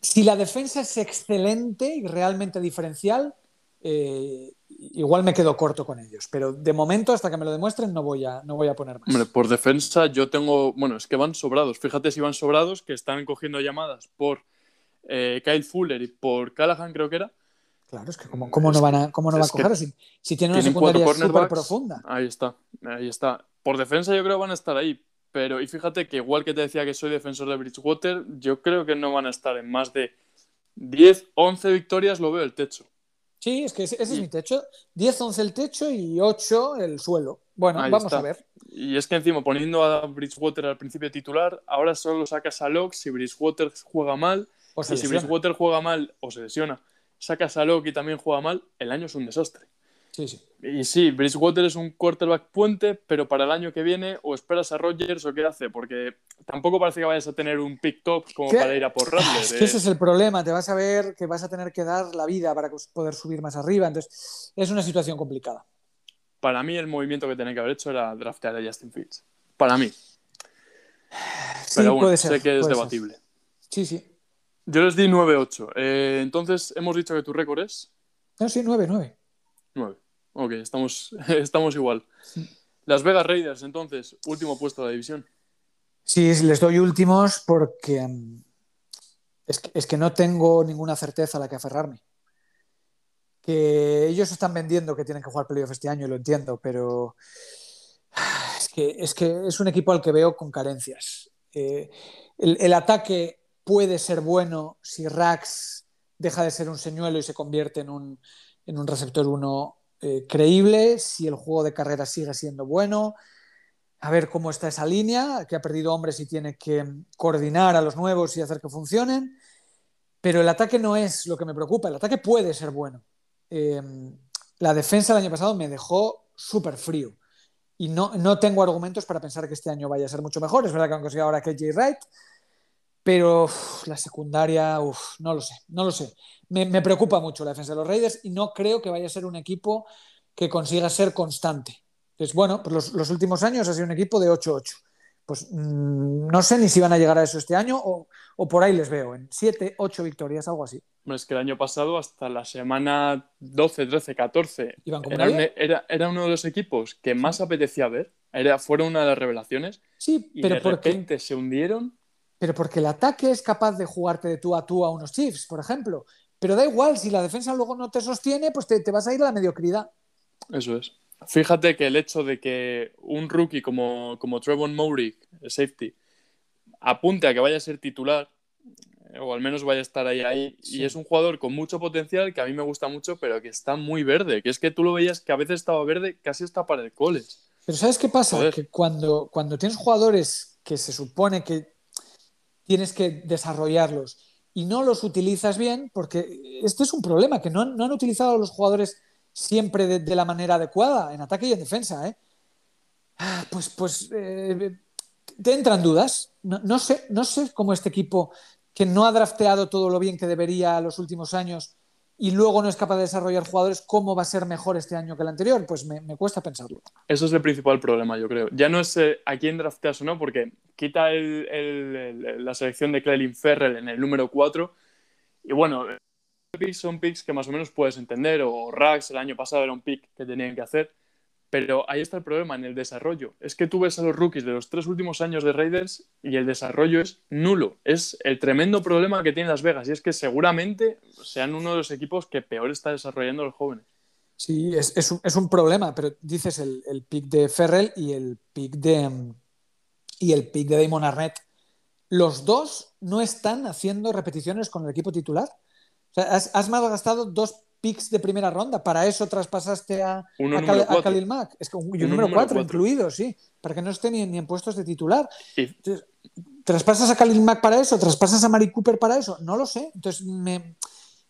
si la defensa es excelente y realmente diferencial, eh, igual me quedo corto con ellos. Pero de momento, hasta que me lo demuestren, no voy a, no voy a poner más. Hombre, por defensa yo tengo, bueno, es que van sobrados. Fíjate si van sobrados, que están cogiendo llamadas por eh, Kyle Fuller y por Callahan, creo que era. Claro, es que cómo, cómo no van a, cómo no va a coger si, si tiene una Tienen cuatro secundaria súper profunda. Ahí está, ahí está. Por defensa yo creo que van a estar ahí. Pero, y fíjate que igual que te decía que soy defensor de Bridgewater, yo creo que no van a estar en más de 10, 11 victorias, lo veo el techo. Sí, es que ese, ese es mi techo. 10, 11 el techo y 8 el suelo. Bueno, Ahí vamos está. a ver. Y es que encima poniendo a Bridgewater al principio titular, ahora solo sacas a Locke si Bridgewater juega mal. O se y si. Bridgewater juega mal o se lesiona, sacas a Locke y también juega mal, el año es un desastre. Sí, sí. Y sí, Bridgewater es un quarterback puente, pero para el año que viene o esperas a Rodgers o qué hace, porque tampoco parece que vayas a tener un pick top como ¿Qué? para ir a por Rattler. Es que ese eh. es el problema. Te vas a ver que vas a tener que dar la vida para poder subir más arriba. Entonces, es una situación complicada. Para mí el movimiento que tenía que haber hecho era draftear a Justin Fields. Para mí. Sí, Pero bueno, puede ser. sé que es ser. debatible. Sí, sí. Yo les di 9-8. Eh, entonces, hemos dicho que tu récord es No, sí, 9, 9. 9. Ok, estamos, estamos igual. Las Vegas Raiders, entonces, último puesto de la división. Sí, les doy últimos porque mm, es que, es que no tengo ninguna certeza a la que aferrarme. Que ellos están vendiendo que tienen que jugar playoff este año, lo entiendo, pero es que es, que es un equipo al que veo con carencias. Eh, el, el ataque puede ser bueno si Rax deja de ser un señuelo y se convierte en un, receptor 1 eh, creíble, si el juego de carrera sigue siendo bueno, a ver cómo está esa línea, que ha perdido hombres y tiene que coordinar a los nuevos y hacer que funcionen. Pero el ataque no es lo que me preocupa, el ataque puede ser bueno. Eh, la defensa el año pasado me dejó súper frío y no, no tengo argumentos para pensar que este año vaya a ser mucho mejor. Es verdad que han conseguido ahora KJ Wright, pero uf, la secundaria, uf, no lo sé, no lo sé. Me, me preocupa mucho la defensa de los Raiders y no creo que vaya a ser un equipo que consiga ser constante. Entonces, bueno, pues los, los, últimos años ha sido un equipo de 8-8. Pues mmm, no sé ni si van a llegar a eso este año o, o por ahí les veo, en 7, 8 victorias, algo así. Es que el año pasado, hasta la semana 12, 13, 14, ¿Iban como era, un, era, era, uno de los equipos que más apetecía ver. Era, fueron una de las revelaciones. Sí, y pero de repente se hundieron. Pero porque el ataque es capaz de jugarte de tú a tú a unos Chiefs, por ejemplo. Pero da igual, si la defensa luego no te sostiene, pues te, te vas a ir a la mediocridad. Eso es. Fíjate que el hecho de que un rookie como, como Trevon Mowry, safety, apunte a que vaya a ser titular, eh, o al menos vaya a estar ahí, ahí sí. y es un jugador con mucho potencial que a mí me gusta mucho, pero que está muy verde, que es que tú lo veías que a veces estaba verde casi está para el college. Pero ¿sabes qué pasa? Que cuando, cuando tienes jugadores que se supone que tienes que desarrollarlos y no los utilizas bien, porque este es un problema, que no han, no han utilizado a los jugadores siempre de, la manera adecuada, en ataque y en defensa, ¿eh? Ah, pues, pues eh, te entran dudas. No, no, sé, no sé cómo este equipo que no ha drafteado todo lo bien que debería los últimos años y luego no es capaz de desarrollar jugadores, ¿cómo va a ser mejor este año que el anterior? Pues me, cuesta pensarlo. Eso es el principal problema, yo creo. Ya no es eh, a quién drafteas o no, porque quita el, la selección de Clelin Ferrell en el número 4 y bueno, son picks que más o menos puedes entender, o Rax el año pasado era un pick que tenían que hacer, Pero ahí está el problema, en el desarrollo. Es que tú ves a los rookies de los tres últimos años de Raiders y el desarrollo es nulo. Es el tremendo problema que tiene Las Vegas y es que seguramente sean uno de los equipos que peor está desarrollando los jóvenes. Sí, es, un, problema, pero dices el, el, pick de Ferrell y el pick de, y el pick de Damon Arnett. Los dos no están haciendo repeticiones con el equipo titular. O sea, has, has malgastado dos picks de primera ronda. Para eso traspasaste a, a, Khalil Mack. Es que un, número 4 incluido, sí. Para que no esté ni, en puestos de titular. ¿Traspasas a Khalil Mack para eso? ¿Traspasas a Mari Cooper para eso? No lo sé. Entonces me,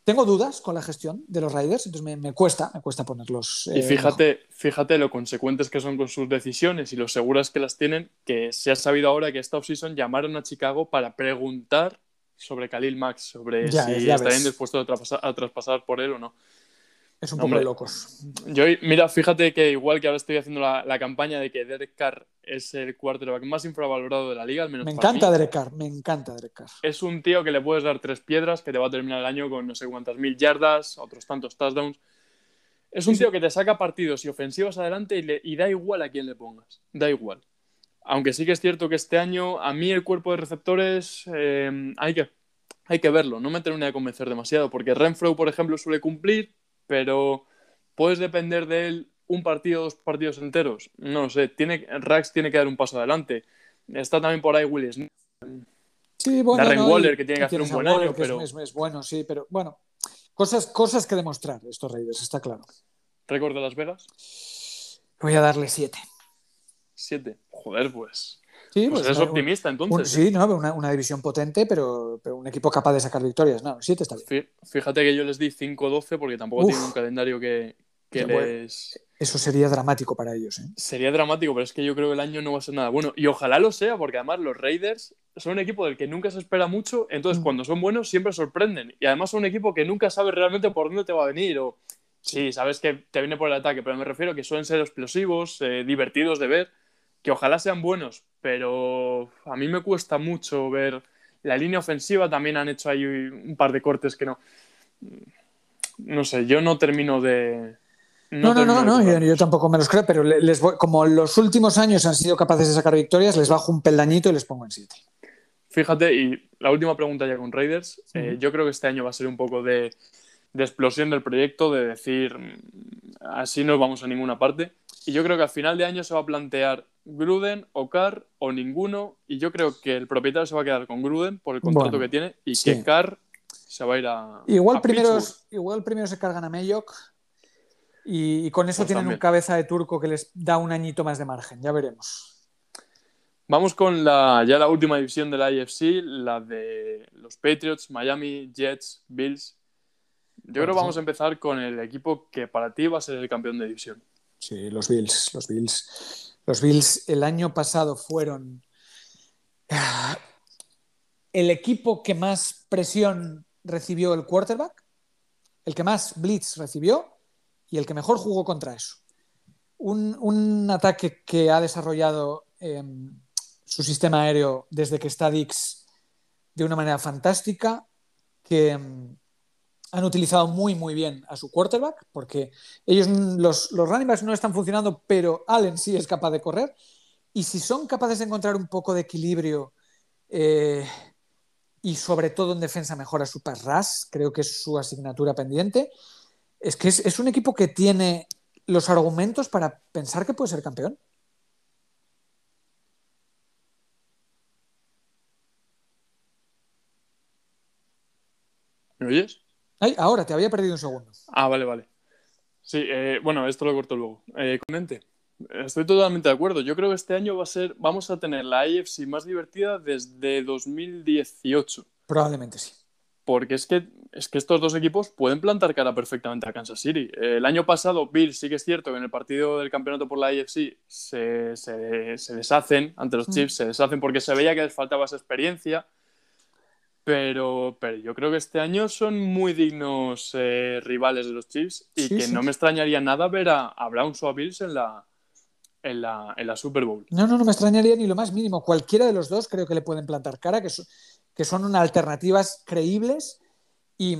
tengo dudas con la gestión de los Raiders, entonces me, cuesta, me cuesta ponerlos. y eh, fíjate, fíjate lo consecuentes que son con sus decisiones y lo seguras que las tienen, que se ha sabido ahora que esta offseason llamaron a Chicago para preguntar sobre Khalil Max, sobre si estarían dispuestos a traspasar, por él o no. Es un poco de locos. Yo, mira, fíjate que igual que ahora estoy haciendo la, campaña de que Derek Carr es el quarterback más infravalorado de la liga, al menos Me encanta Derek Carr, me encanta Derek Carr. Es un tío que le puedes dar tres piedras, que te va a terminar el año con no sé cuántas mil yardas, otros tantos touchdowns. Es un tío que te saca partidos y ofensivas adelante y, y da igual a quién le pongas. Da igual. Aunque sí que es cierto que este año a mí el cuerpo de receptores eh, hay, que, hay que verlo, no me termina de convencer demasiado, porque Renfro, por ejemplo, suele cumplir, pero puedes depender de él un partido, dos partidos enteros. No lo sé, tiene, Rax tiene que dar un paso adelante. Está también por ahí Willis. Sí, bueno, Darren Waller, que tiene que hacer un buen año, pero... Es, bueno, sí, pero bueno, cosas, cosas que demostrar estos Raiders, está claro. ¿Récord de Las Vegas? Voy a darle siete. Siete. Joder, pues. Sí, pues, pues es optimista entonces. sí, no, una, división potente, pero, un equipo capaz de sacar victorias. No, siete está bien. Fíjate que yo les di 5-12 porque tampoco tienen un calendario que, les. Eso sería dramático para ellos. ¿eh? Sería dramático, pero es que yo creo que el año no va a ser nada bueno. Y ojalá lo sea, porque además los Raiders son un equipo del que nunca se espera mucho, entonces mm. cuando son buenos siempre sorprenden. Y además son un equipo que nunca sabe realmente por dónde te va a venir. O sí, sabes que te viene por el ataque, pero me refiero a que suelen ser explosivos, eh, divertidos de ver que ojalá sean buenos, pero a mí me cuesta mucho ver la línea ofensiva. También han hecho ahí un par de cortes que no. No sé, yo no termino de. No, no, no, no, yo, tampoco me los creo, pero les voy, como los últimos años han sido capaces de sacar victorias, les bajo un peldañito y les pongo en siete. Fíjate, y la última pregunta ya con Raiders. Eh, yo creo que este año va a ser un poco de, de explosión del proyecto, de decir, así no vamos a ninguna parte. Y yo creo que al final de año se va a plantear Gruden o Carr o ninguno. Y yo creo que el propietario se va a quedar con Gruden por el contrato que tiene y que Carr se va a ir a. Igual, primero, igual primero se cargan a Mayok y, con eso pues tienen un cabeza de turco que les da un añito más de margen. Ya veremos. Vamos con la, ya la última división de la IFC, la de los Patriots, Miami, Jets, Bills. Yo creo que vamos a empezar con el equipo que para ti va a ser el campeón de división. Sí, los Bills, los Bills. Los Bills el año pasado fueron ah, el equipo que más presión recibió el quarterback, el que más blitz recibió y el que mejor jugó contra eso. Un, ataque que ha desarrollado em, su sistema aéreo desde que está Dix de una manera fantástica, que em, han utilizado muy, muy bien a su quarterback, porque ellos, los, los running backs no están funcionando, pero Allen sí es capaz de correr. Y si son capaces de encontrar un poco de equilibrio eh, y sobre todo en defensa mejora su pass creo que es su asignatura pendiente, es que es, un equipo que tiene los argumentos para pensar que puede ser campeón. ¿Me oyes? Ay, ahora, te había perdido un segundo. Ah, vale, vale. Sí, eh, bueno, esto lo corto luego. Eh, comente. Estoy totalmente de acuerdo. Yo creo que este año va a ser, vamos a tener la AFC más divertida desde 2018. Probablemente sí. Porque es que, es que estos dos equipos pueden plantar cara perfectamente a Kansas City. El año pasado, Bill sí que es cierto que en el partido del campeonato por la AFC se, se deshacen ante los mm. Chiefs, se deshacen porque se veía que les faltaba esa experiencia pero, pero yo creo que este año son muy dignos eh, rivales de los Chiefs y que no me extrañaría nada ver a, Browns o a Bills en la, en la, en la, Super Bowl. No, no, no me extrañaría ni lo más mínimo. Cualquiera de los dos creo que le pueden plantar cara, que, que son alternativas creíbles y,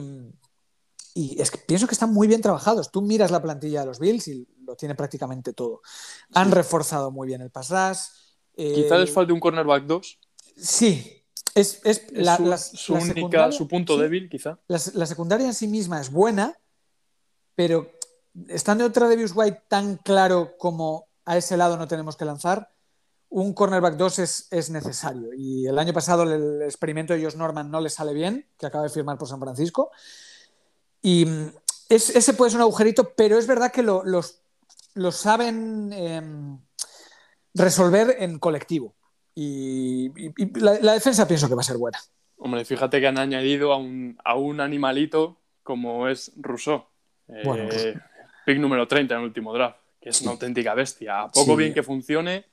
y es que pienso que están muy bien trabajados. Tú miras la plantilla de los Bills y lo tiene prácticamente todo. Han reforzado muy bien el pass rush. Quizá les falte un cornerback 2. Sí, es, su, única, su punto débil, quizá. La, secundaria en sí misma es buena, pero estando otra Devius White tan claro como a ese lado no tenemos que lanzar, un cornerback 2 es, necesario. Y el año pasado el experimento de Josh Norman no le sale bien, que acaba de firmar por San Francisco. Y mm, ese puede ser un agujerito, pero es verdad que lo, los, saben em, resolver en colectivo. Y, la, defensa pienso que va a ser buena. Hombre, fíjate que han añadido a un, a un animalito como es Rousseau. Eh, pick número 30 en el último draft, que es una auténtica bestia. A poco bien que funcione,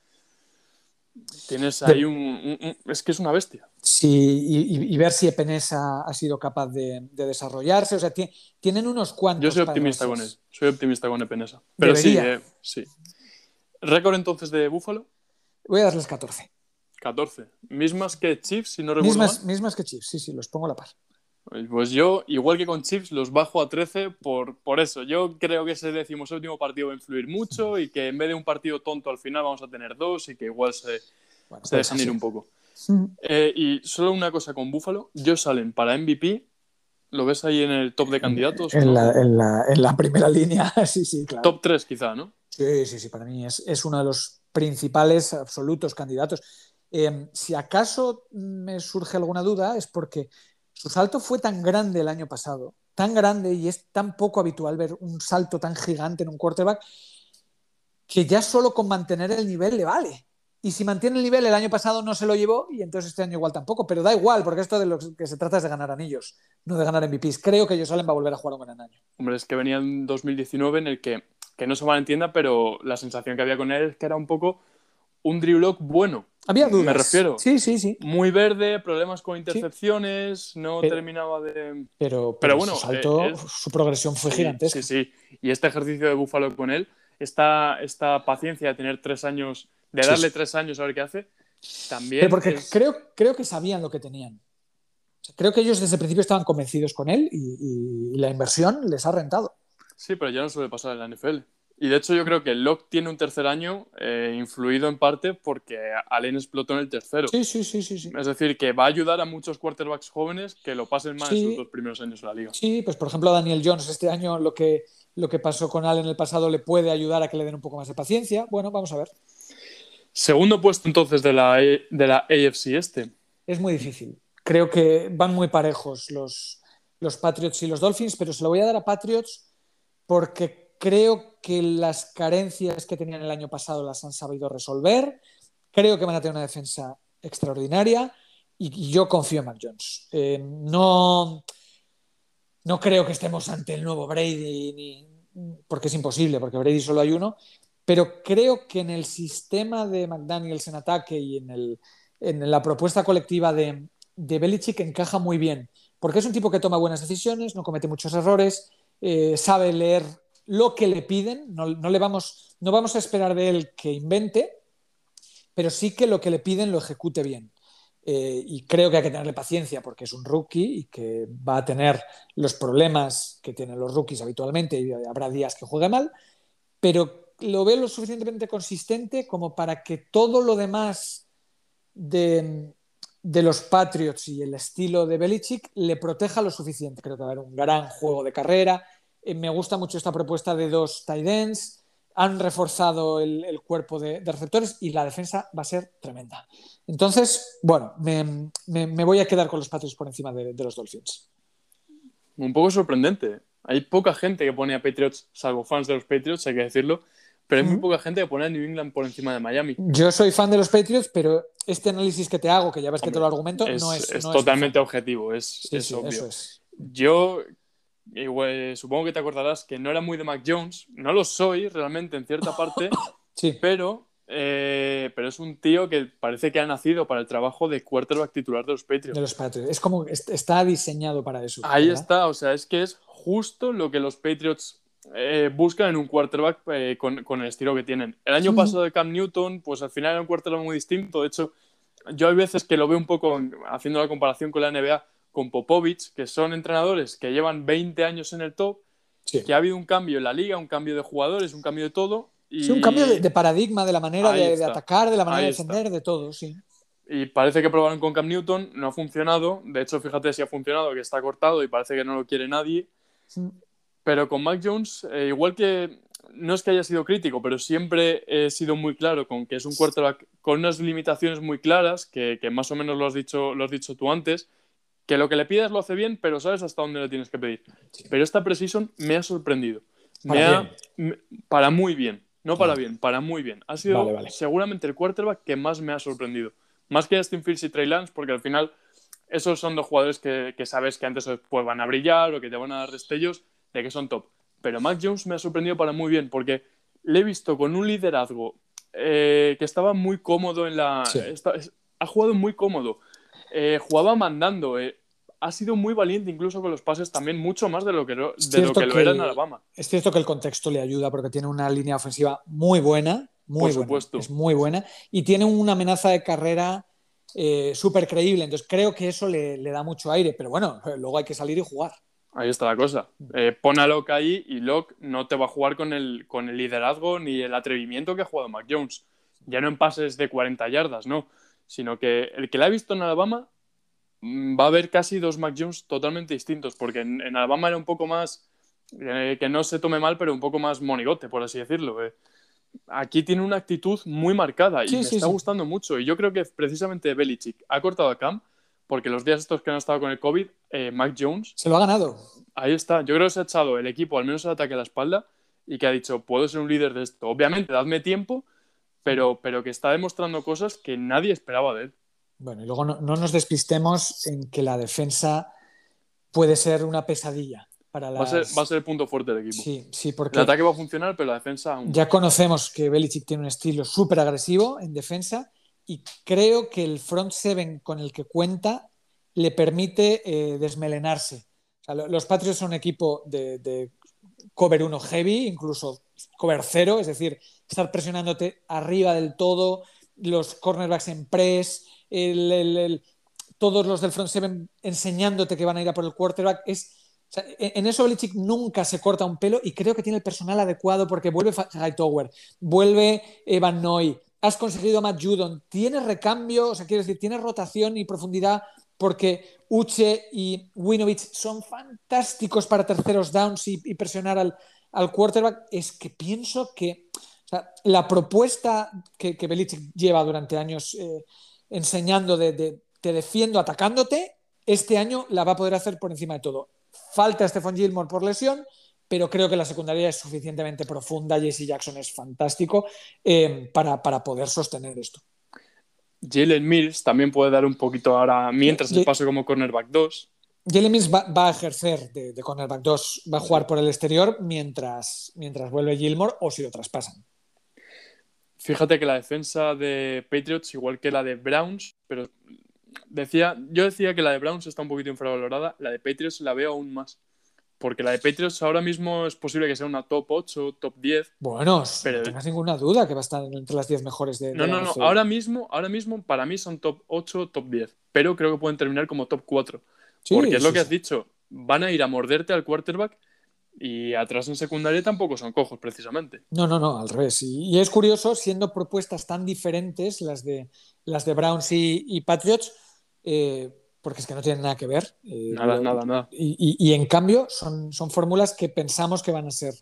tienes ahí un, Es que es una bestia. Sí, y, ver si Epenesa ha sido capaz de, desarrollarse. O sea, tienen unos cuantos. Yo soy optimista con él. Soy optimista con Epenesa. Pero sí, eh, sí. ¿Récord entonces de Búfalo? Voy a darles 14. 14. Mismas que Chiefs, si no recuerdo mismas, mismas que Chiefs, sí, sí, los pongo a la par. Pues yo, igual que con Chiefs, los bajo a 13 por, por eso. Yo creo que ese último partido va a influir mucho y que en vez de un partido tonto al final vamos a tener dos y que igual se, se dejan ir un poco. Eh, y solo una cosa con Buffalo, yo salen para MVP. ¿Lo ves ahí en el top de candidatos? En, la, en, la, en la, primera línea, sí, sí, claro. Top 3 quizá, ¿no? Sí, sí, sí, para mí es, es uno de los principales absolutos candidatos. Em, si acaso me surge alguna duda es porque su salto fue tan grande el año pasado, tan grande y es tan poco habitual ver un salto tan gigante en un quarterback que ya solo con mantener el nivel le vale. Y si mantiene el nivel, el año pasado no se lo llevó y entonces este año igual tampoco, pero da igual, porque esto de lo que se trata es de ganar anillos, no de ganar MVPs. Creo que Salen va a volver a jugar un gran año. Hombre, es que venía en 2019 en el que, que no se malentienda, pero la sensación que había con él es que era un poco un Drew Lock bueno. Había dudas. Me refiero. Sí, sí, sí. Muy verde, problemas con intercepciones, no terminaba de. Pero, pero, bueno, su, eh, su, progresión fue gigantesca. Sí, sí. Y este ejercicio de Búfalo con él, esta, esta paciencia de tener tres años, de darle tres años a ver qué hace, también. porque creo, creo que sabían lo que tenían. creo que ellos desde el principio estaban convencidos con él y, y la inversión les ha rentado. Sí, pero ya no suele pasar en la NFL. Y de hecho yo creo que Locke tiene un tercer año eh, influido en parte porque Allen explotó en el tercero. Sí, sí, sí, sí, Es decir, que va a ayudar a muchos quarterbacks jóvenes que lo pasen más en sus dos primeros años en la liga. Sí, pues por ejemplo Daniel Jones este año lo que, lo que pasó con Allen en el pasado le puede ayudar a que le den un poco más de paciencia. Bueno, vamos a ver. Segundo puesto entonces de la, de la AFC este. Es muy difícil. Creo que van muy parejos los, los Patriots y los Dolphins, pero se lo voy a dar a Patriots porque Creo que las carencias que tenían el año pasado las han sabido resolver. Creo que van a tener una defensa extraordinaria y, yo confío en Mac Jones. Eh, no, no creo que estemos ante el nuevo Brady, porque es imposible, porque Brady solo hay uno, pero creo que en el sistema de McDaniels en ataque y en, la propuesta colectiva de, de Belichick encaja muy bien, porque es un tipo que toma buenas decisiones, no comete muchos errores, eh, sabe leer lo que le piden, no, le vamos, no vamos a esperar de él que invente, pero sí que lo que le piden lo ejecute bien. Eh, y creo que hay que tenerle paciencia porque es un rookie y que va a tener los problemas que tienen los rookies habitualmente y habrá días que juegue mal, pero lo veo lo suficientemente consistente como para que todo lo demás de, de los Patriots y el estilo de Belichick le proteja lo suficiente. Creo que va a haber un gran juego de carrera, eh, me gusta mucho esta propuesta de dos tight ends. Han reforzado el, cuerpo de, receptores y la defensa va a ser tremenda. Entonces, bueno, me, voy a quedar con los Patriots por encima de, los Dolphins. Un poco sorprendente. Hay poca gente que pone a Patriots, salvo fans de los Patriots, hay que decirlo, pero hay muy poca gente que pone a New England por encima de Miami. Yo soy fan de los Patriots, pero este análisis que te hago, que ya ves que te lo argumento, no es. Es totalmente objetivo, es, obvio. Yo supongo que te acordarás que no era muy de Mac Jones. No lo soy realmente en cierta parte, sí. pero, eh, pero es un tío que parece que ha nacido para el trabajo de quarterback titular de los Patriots. De los Patriots. Es como está diseñado para eso. Ahí está, o sea, es que es justo lo que los Patriots eh, buscan en un quarterback eh, con, con, el estilo que tienen. El año pasado de Cam Newton, pues al final era un quarterback muy distinto. De hecho, yo hay veces que lo veo un poco haciendo la comparación con la NBA con Popovich, que son entrenadores que llevan 20 años en el top, que ha habido un cambio en la liga, un cambio de jugadores, un cambio de todo. Y... Sí, un cambio de, paradigma, de la manera de, atacar, de la manera de defender, de todo, sí. Y parece que probaron con Cam Newton, no ha funcionado. De hecho, fíjate si ha funcionado, que está cortado y parece que no lo quiere nadie. Pero con Mac Jones, eh, igual que no es que haya sido crítico, pero siempre he sido muy claro con que es un quarterback con unas limitaciones muy claras, que, más o menos lo has, dicho, lo has dicho tú antes, que lo que le pides lo hace bien, pero sabes hasta dónde le tienes que pedir. Pero esta precision me ha sorprendido. Para, me para muy bien, no para bien, para muy bien. Ha sido seguramente el quarterback que más me ha sorprendido. Más que Justin Fields y Trey Lance, porque al final esos son dos jugadores que, sabes que antes pues, van a brillar o que te van a dar destellos de que son top. Pero Mac Jones me ha sorprendido para muy bien, porque le he visto con un liderazgo eh, que estaba muy cómodo en la. ha jugado muy cómodo. Eh, jugaba mandando. Eh, ha sido muy valiente incluso con los pases también, mucho más de lo que, lo, de lo, que lo era en Alabama. Es cierto que el contexto le ayuda porque tiene una línea ofensiva muy buena, muy Por supuesto. es muy buena, y tiene una amenaza de carrera súper creíble, entonces creo que eso le, le, da mucho aire, pero bueno, luego hay que salir y jugar. Ahí está la cosa. Eh, pon a Locke ahí y Locke no te va a jugar con el, con el liderazgo ni el atrevimiento que ha jugado Mac Jones. Ya no en pases de 40 yardas, no. Sino que el que la ha visto en Alabama mm, va a ver casi dos Mac Jones totalmente distintos, porque en, Alabama era un poco más, eh, que no se tome mal, pero un poco más monigote, por así decirlo. Eh. Aquí tiene una actitud muy marcada y me está gustando mucho. Y yo creo que precisamente Belichick ha cortado a Cam porque los días estos que han estado con el COVID, eh, Mac Jones. Se lo ha ganado. Ahí está. Yo creo que se ha echado el equipo, al menos el ataque a la espalda, y que ha dicho, puedo ser un líder de esto. Obviamente, dadme tiempo, pero, pero que está demostrando cosas que nadie esperaba de él. Bueno, y luego no, nos despistemos en que la defensa puede ser una pesadilla. Para va, a ser, el punto fuerte del equipo. Sí, sí, porque. El ataque va a funcionar, pero la defensa. Ya conocemos que Belichick tiene un estilo súper agresivo en defensa y creo que el front seven con el que cuenta le permite eh, desmelenarse. los Patriots son un equipo de, cover 1 heavy, incluso cover 0, es decir, estar presionándote arriba del todo, los cornerbacks en press, todos los del front seven enseñándote que van a ir a por el quarterback. Es, en eso Belichick nunca se corta un pelo y creo que tiene el personal adecuado porque vuelve Hightower, vuelve Evan Noy, has conseguido a Matt Judon, tienes recambio, o sea, quiero decir, tienes rotación y profundidad porque Uche y Winovich son fantásticos para terceros downs y, presionar al, quarterback, es que pienso que la propuesta que, que, Belichick lleva durante años eh, enseñando de, te defiendo atacándote, este año la va a poder hacer por encima de todo. Falta Stephon Gilmore por lesión, pero creo que la secundaria es suficientemente profunda. Jesse Jackson es fantástico eh, para, poder sostener esto. Jalen Mills también puede dar un poquito ahora, mientras el paso como cornerback 2. Jalen Mills va, a ejercer de, cornerback 2, va a jugar por el exterior mientras, mientras vuelve Gilmore o si lo traspasan. Fíjate que la defensa de Patriots, igual que la de Browns, pero decía, yo decía que la de Browns está un poquito infravalorada, la de Patriots la veo aún más porque la de Patriots ahora mismo es posible que sea una top 8, top 10. Bueno, pero... no tengas ninguna duda que va a estar entre las 10 mejores de. No, no, no. Ahora mismo, ahora mismo para mí son top 8, top 10. Pero creo que pueden terminar como top 4. Porque es lo que has dicho. Van a ir a morderte al quarterback y atrás en secundaria tampoco son cojos, precisamente. No, no, no, al revés. Y, es curioso, siendo propuestas tan diferentes las de, las de Browns y, Patriots. Eh, porque es que no tienen nada que ver. Eh, nada, nada, nada. Y, en cambio son, son fórmulas que pensamos que van a ser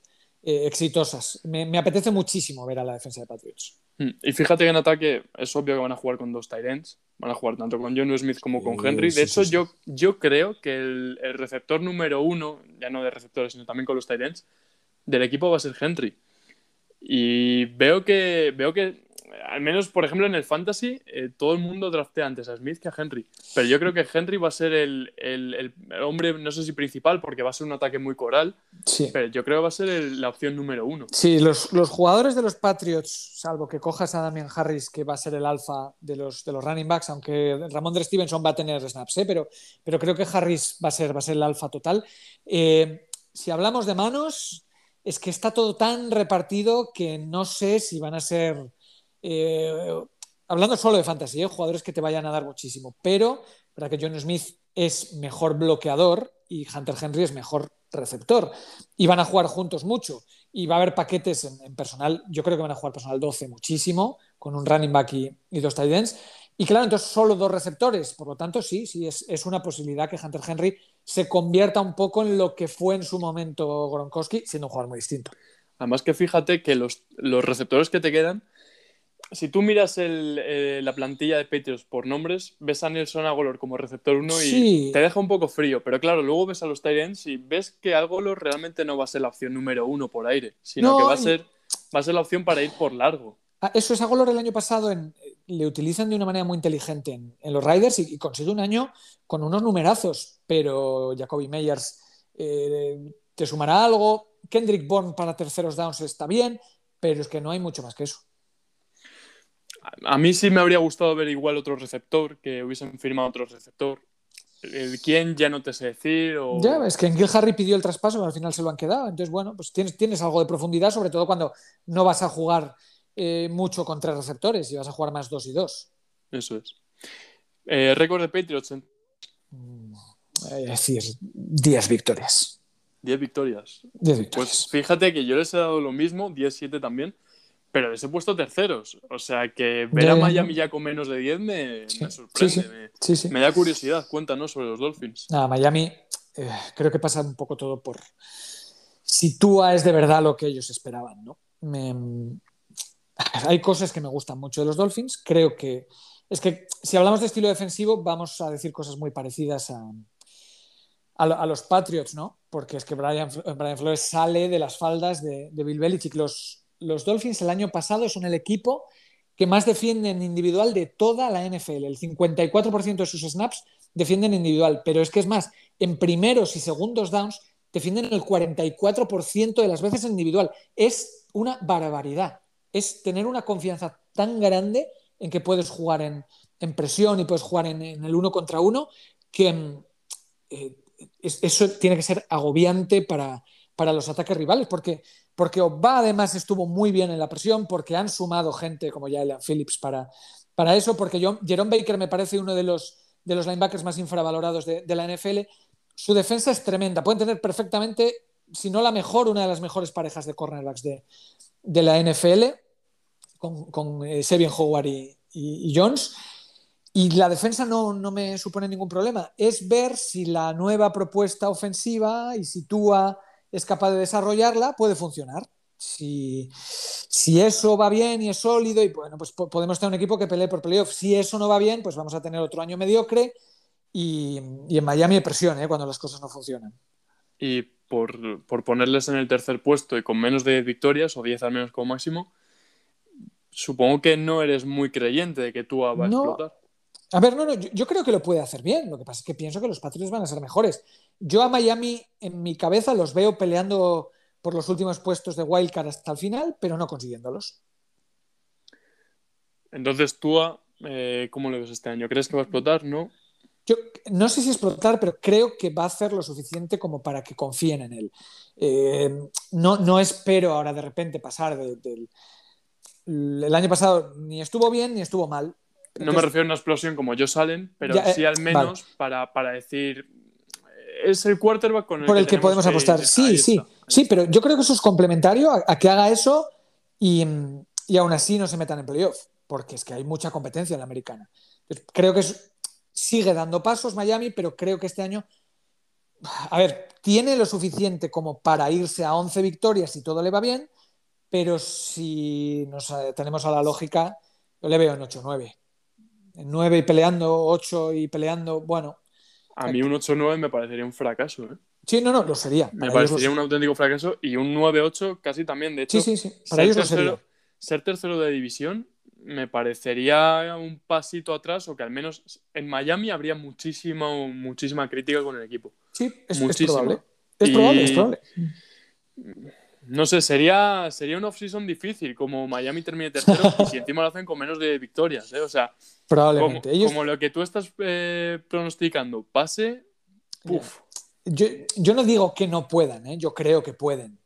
eh, exitosas. Me, apetece muchísimo ver a la defensa de Patriots. Hmm, y fíjate que en ataque es obvio que van a jugar con dos Tyrants. Van a jugar tanto con John Smith como con Henry. De hecho, Yo, yo creo que el, receptor número uno, ya no de receptores, sino también con los Tyrants, del equipo va a ser Henry. Y veo que, veo que al menos, por ejemplo, en el fantasy, eh, todo el mundo draftea antes a Smith que a Henry. Pero yo creo que Henry va a ser el, hombre, no sé si principal, porque va a ser un ataque muy coral. Sí. Pero yo creo que va a ser la opción número uno. Sí, los, jugadores de los Patriots, salvo que cojas a Damian Harris, que va a ser el alfa de los, de los running backs, aunque Ramón de Stevenson va a tener snaps, ¿eh? pero, pero creo que Harris va a ser, va a ser el alfa total. Eh, si hablamos de manos, es que está todo tan repartido que no sé si van a ser eh, hablando solo de fantasy, ¿eh? jugadores que te vayan a dar muchísimo, pero para que John Smith es mejor bloqueador y Hunter Henry es mejor receptor. Y van a jugar juntos mucho. Y va a haber paquetes en, personal. Yo creo que van a jugar personal 12 muchísimo, con un running back y, dos tight ends. Y claro, entonces solo dos receptores. Por lo tanto, sí, sí, es, es, una posibilidad que Hunter Henry se convierta un poco en lo que fue en su momento Gronkowski, siendo un jugador muy distinto. Además que fíjate que los, los receptores que te quedan si tú miras eh, la plantilla de Patriots por nombres, ves a Nelson Agolor como receptor 1 y te deja un poco frío. Pero claro, luego ves a los Tyrants y ves que Agolor realmente no va a ser la opción número uno por aire, sino que va a, ser, va a ser la opción para ir por largo. Ah, eso es Agolor el año pasado, en, le utilizan de una manera muy inteligente en, los Riders y, consigue un año con unos numerazos. Pero Jacoby Meyers eh, te sumará algo. Kendrick Bourne para terceros downs está bien, pero es que no hay mucho más que eso. A mí sí me habría gustado ver igual otro receptor, que hubiesen firmado otro receptor. El quién ya no te sé decir. Ya, es que en Gil Harry pidió el traspaso, pero al final se lo han quedado. Entonces, bueno, pues tienes, tienes algo de profundidad, sobre todo cuando no vas a jugar eh, mucho con tres receptores y vas a jugar más dos y dos. Eso es. Eh, récord de Patriots. Mm, es decir, 10 victorias. 10 victorias. 10 victorias. Pues fíjate que yo les he dado lo mismo, 10-7 también pero les he puesto terceros. O sea que ver a Miami ya con menos de 10 me, sorprende. me, da curiosidad. Cuéntanos sobre los Dolphins. Nada, Miami eh, creo que pasa un poco todo por si Tua es de verdad lo que ellos esperaban. ¿no? Hay cosas que me gustan mucho de los Dolphins. Creo que es que si hablamos de estilo defensivo, vamos a decir cosas muy parecidas a, a, los Patriots, ¿no? Porque es que Brian, Brian Flores sale de las faldas de, de Bill Belichick. Los, los Dolphins el año pasado son el equipo que más defienden individual de toda la NFL. El 54% de sus snaps defienden individual, pero es que es más, en primeros y segundos downs defienden el 44% de las veces individual. Es una barbaridad. Es tener una confianza tan grande en que puedes jugar en, presión y puedes jugar en, el uno contra uno que eh, eso tiene que ser agobiante para, para los ataques rivales, porque porque Oba además estuvo muy bien en la presión, porque han sumado gente como ya Elian Phillips para, para eso, porque yo, Jerome Baker me parece uno de los, de los linebackers más infravalorados de, la NFL. Su defensa es tremenda, pueden tener perfectamente, si no la mejor, una de las mejores parejas de cornerbacks de, la NFL, con, con eh, Howard y, Jones. Y la defensa no, no, me supone ningún problema. Es ver si la nueva propuesta ofensiva y si Tua es capaz de desarrollarla, puede funcionar. Si, eso va bien y es sólido, y bueno, pues podemos tener un equipo que pelee por playoff. Si eso no va bien, pues vamos a tener otro año mediocre y, en Miami hay presión ¿eh? cuando las cosas no funcionan. Y por, ponerles en el tercer puesto y con menos de victorias, o 10 al menos como máximo, supongo que no eres muy creyente de que tú vas a explotar. A ver, no, no, yo, creo que lo puede hacer bien. Lo que pasa es que pienso que los Patriots van a ser mejores. Yo a Miami, en mi cabeza, los veo peleando por los últimos puestos de Wildcard hasta el final, pero no consiguiéndolos. Entonces, tú, eh, ¿cómo lo ves este año? ¿Crees que va a explotar? ¿No? Yo no sé si explotar, pero creo que va a hacer lo suficiente como para que confíen en él. Eh, no, no espero ahora de repente pasar del. el año pasado ni estuvo bien ni estuvo mal no me refiero a una explosión como yo salen, pero eh, sí al menos para, decir es el quarterback con el por el que, podemos apostar. Sí, sí, sí, pero yo creo que eso es complementario a, que haga eso y, aún así no se metan en playoff, porque es que hay mucha competencia en la americana. creo que sigue dando pasos Miami, pero creo que este año, a ver, tiene lo suficiente como para irse a 11 victorias si todo le va bien, pero si nos tenemos a la lógica, yo le veo en 8-9 en 9 y peleando, 8 y peleando, bueno. A mí un 8-9 me parecería un fracaso. ¿eh? Sí, no, no, lo sería. Me parecería un auténtico fracaso y un 9-8 casi también. De hecho, sí, sí, sí. Para ser, ellos tercero, ser tercero de división me parecería un pasito atrás o que al menos en Miami habría muchísima, muchísima crítica con el equipo. Sí, es, probable. Es probable, es probable no sé, sería, sería un off-season difícil, como Miami termine tercero y si encima lo hacen con menos de victorias, ¿eh? O sea, probablemente. Como, lo que tú estás eh, pronosticando pase, Yo, no digo que no puedan, ¿eh? yo creo que pueden,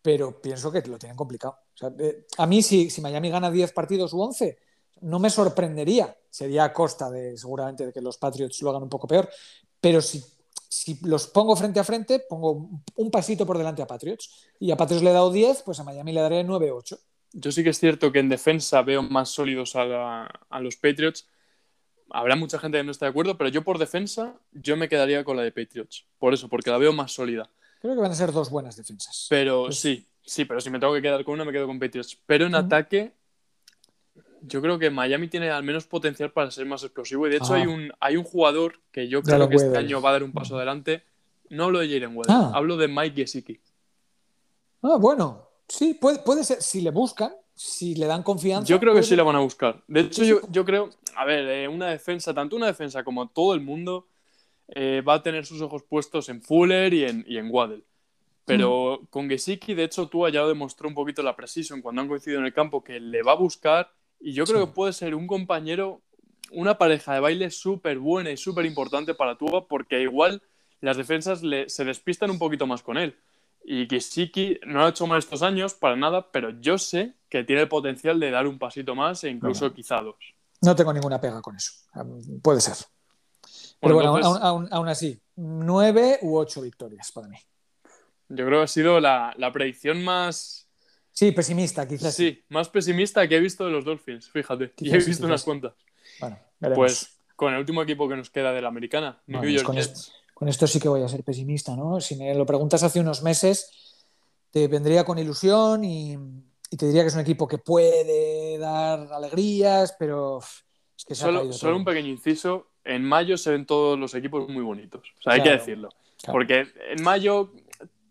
pero pienso que lo tienen complicado. Eh, a mí, si, si Miami gana 10 partidos u 11, no me sorprendería. Sería a costa de, seguramente, de que los Patriots lo hagan un poco peor, pero si, si los pongo frente a frente, pongo un pasito por delante a Patriots. Y a Patriots le he dado 10, pues a Miami le daré 9-8. Yo sí que es cierto que en defensa veo más sólidos a, a los Patriots. Habrá mucha gente que no está de acuerdo, pero yo por defensa, yo me quedaría con la de Patriots. Por eso, porque la veo más sólida. Creo que van a ser dos buenas defensas. Pero pues sí, sí, pero si me tengo que quedar con una, me quedo con Patriots. Pero en ataque, yo creo que Miami tiene al menos potencial para ser más explosivo. Y de hecho, hay, un, hay un jugador que yo creo que este año va a dar un paso adelante. No hablo de Jalen Weather, ah. hablo de Mike Gesicki. Ah, bueno, sí, puede, puede ser. Si le buscan, si le dan confianza. Yo creo que sí la van a buscar. De hecho, yo, yo, creo, a ver, eh, una defensa, tanto una defensa como todo el mundo, eh, va a tener sus ojos puestos en Fuller y en, y en Waddle. Pero mm. con Gesicki, de hecho, tú ya lo demostró un poquito la Precision cuando han coincidido en el campo, que le va a buscar y yo creo que puede ser un compañero, una pareja de baile súper buena y súper importante para Tua, porque igual las defensas se despistan un poquito más con él. Y Gesicki no ha hecho mal estos años, para nada, pero yo sé que tiene el potencial de dar un pasito más e incluso quizá dos. No tengo ninguna pega con eso. Puede ser. Pero bueno, aún, así, nueve u ocho victorias para mí. Yo creo que ha sido la, predicción más. Sí, pesimista, quizás. Sí, más pesimista que he visto de los Dolphins, fíjate. y he visto unas cuantas. Bueno, Pues con el último equipo que nos queda de la americana, New York con Esto, con esto sí que voy a ser pesimista, ¿no? Si me lo preguntas hace unos meses, te vendría con ilusión y, te diría que es un equipo que puede dar alegrías, pero es que solo, solo un pequeño inciso en mayo se ven todos los equipos muy bonitos. O sea, hay que decirlo. Porque en mayo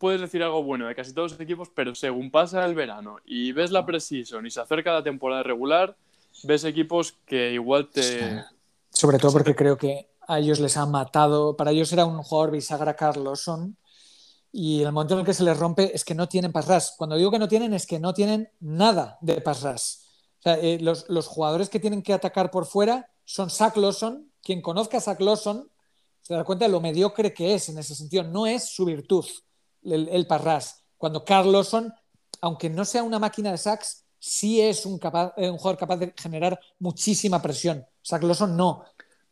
puedes decir algo bueno de casi todos los equipos, pero según pasa el verano y ves la preseason y se acerca la temporada regular, ves equipos que igual te. Sobre todo porque creo que a ellos les ha matado. Para ellos era un jugador bisagra Carlosson. Y el momento en el que se les rompe es que no tienen pass Cuando digo que no tienen, es que no tienen nada de pass O sea, eh, los, los, jugadores que tienen que atacar por fuera son Zach Lawson, quien conozca a Zach Lawson se da cuenta de lo mediocre que es en ese sentido. No es su virtud el, Parras. Cuando Carl Lawson, aunque no sea una máquina de sacks, sí es un, capaz, eh, jugador capaz de generar muchísima presión. Zach Lawson no.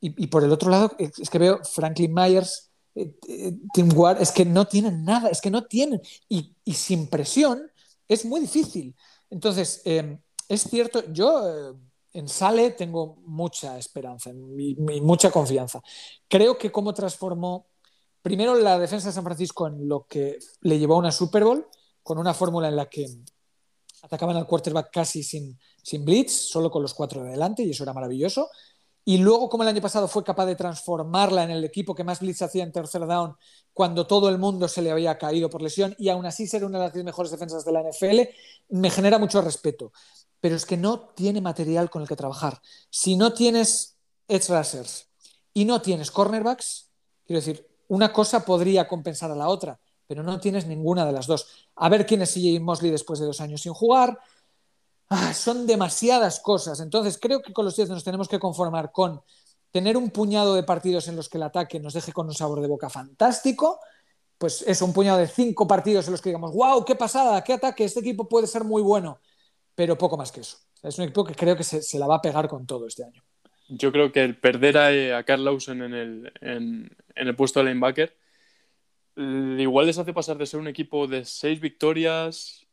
Y, por el otro lado, es que veo Franklin Myers, eh, eh, Tim Ward, es que no tienen nada, es que no tienen. Y, sin presión es muy difícil. Entonces, es cierto, yo en Sale tengo mucha esperanza y, mucha confianza. Creo que cómo transformó primero la defensa de San Francisco en lo que le llevó a una Super Bowl, con una fórmula en la que atacaban al quarterback casi sin, sin blitz, solo con los cuatro de delante, y eso era maravilloso. Y luego, como el año pasado fue capaz de transformarla en el equipo que más blitz hacía en tercer down cuando todo el mundo se le había caído por lesión y aún así ser una de las mejores defensas de la NFL, me genera mucho respeto pero es que no tiene material con el que trabajar. Si no tienes edge rushers y no tienes cornerbacks, quiero decir, una cosa podría compensar a la otra, pero no tienes ninguna de las dos. A ver quién es CJ Mosley después de dos años sin jugar. Ah, son demasiadas cosas. Entonces, creo que con los 10 nos tenemos que conformar con tener un puñado de partidos en los que el ataque nos deje con un sabor de boca fantástico. Pues es un puñado de cinco partidos en los que digamos, wow, qué pasada, qué ataque, este equipo puede ser muy bueno pero poco más que eso. Es un equipo que creo que se, la va a pegar con todo este año. Yo creo que el perder a, a Carl Lawson en el, en, el puesto de linebacker igual les hace pasar de ser un equipo de seis victorias,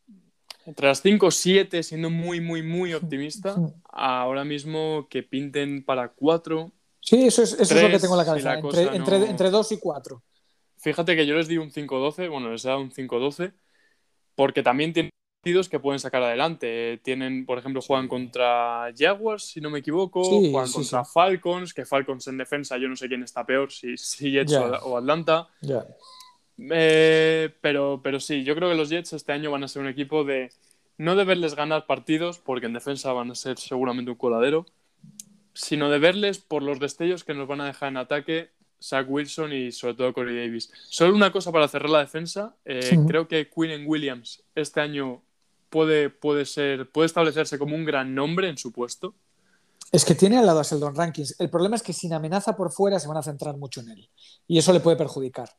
entre las cinco, siete, siendo muy, muy, muy optimista, ahora mismo que pinten para cuatro. Sí, eso es, eso es lo que tengo en la cabeza, entre, entre, dos y cuatro. Fíjate que yo les di un 5-12, bueno, les he dado un 5-12, porque también tienen que pueden sacar adelante. Tienen, por ejemplo, juegan contra Jaguars, si no me equivoco, juegan contra Falcons, que Falcons en defensa yo no sé quién está peor, si, si Jets o, Atlanta. Eh, pero, pero sí, yo creo que los Jets este año van a ser un equipo de no de verles ganar partidos, porque en defensa van a ser seguramente un coladero, sino de verles por los destellos que nos van a dejar en ataque Zach Wilson y sobre todo Corey Davis. Solo una cosa para cerrar la defensa. Eh, creo que Quinn Williams este año puede, puede, ser, puede establecerse como un gran nombre en su puesto. Es que tiene al lado a Sheldon Rankins. El problema es que sin amenaza por fuera se van a centrar mucho en él. Y eso le puede perjudicar.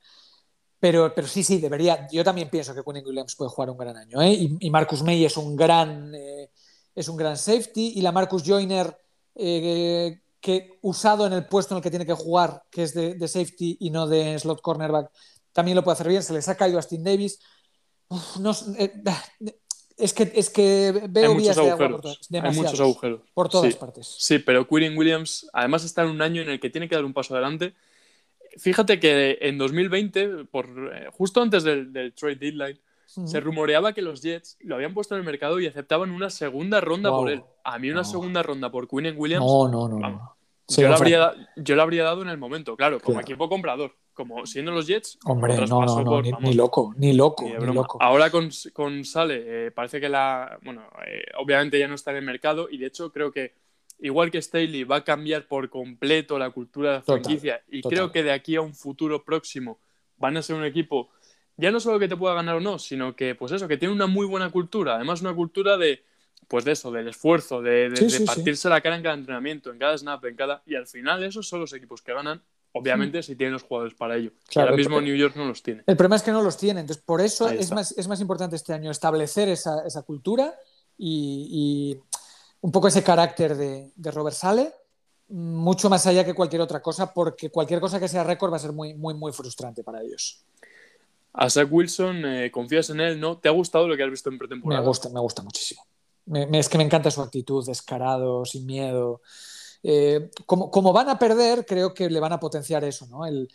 Pero, pero sí, sí, debería. Yo también pienso que Quinn Williams puede jugar un gran año. ¿eh? Y, Marcus May es un gran, eh, es un gran safety. Y la Marcus Joyner, eh, que usado en el puesto en el que tiene que jugar, que es de, safety y no de slot cornerback, también lo puede hacer bien. Se les ha caído a Steve Davis. Uf, no, eh, es que, es que veo vías de agua por, todas- Hay muchos agujeros. por todas Sí. partes. Sí, pero Quirin Williams además está en un año en el que tiene que dar un paso adelante. Fíjate que en 2020, por, eh, justo antes del, del trade deadline, se rumoreaba que los Jets lo habían puesto en el mercado y aceptaban una segunda ronda por él. A mí una No. segunda ronda por Quirin Williams, No, no, no. Vamos. no. yo, un habría, yo habría dado en el momento, claro, como Claro. equipo comprador. Como siendo los Jets, Hombre, no, pasó no, no, por, ni, vamos, ni loco, ni loco, ni de ni broma. loco. Ahora con, con Sale, eh, parece que la. Bueno, eh, obviamente ya no está en el mercado y de hecho creo que, igual que Staley, va a cambiar por completo la cultura de la Total, franquicia y total. creo que de aquí a un futuro próximo van a ser un equipo, ya no solo que te pueda ganar o no, sino que, pues eso, que tiene una muy buena cultura. Además, una cultura de. Pues de eso, del esfuerzo, de, de- Sí, de sí, sí. partirse la cara en cada entrenamiento, en cada snap, en cada. Y al final, esos son los equipos que ganan, obviamente, si tienen los jugadores para ello. Claro, ahora mismo New York no los tiene. El problema es que no los tiene, entonces por eso es más, es más importante este año establecer esa, esa cultura y, y un poco ese carácter de, de Robert Sale, mucho más allá que cualquier otra cosa, porque cualquier cosa que sea récord va a ser muy, muy, muy frustrante para ellos. A Zach Wilson, eh, ¿confías en él? ¿No? ¿Te ha gustado lo que has visto en Me pretemporada? gusta, me gusta muchísimo. Me- me- es que me encanta su actitud, descarado, sin miedo. Eh, como, como van a perder, creo que le van a potenciar eso, ¿no? El,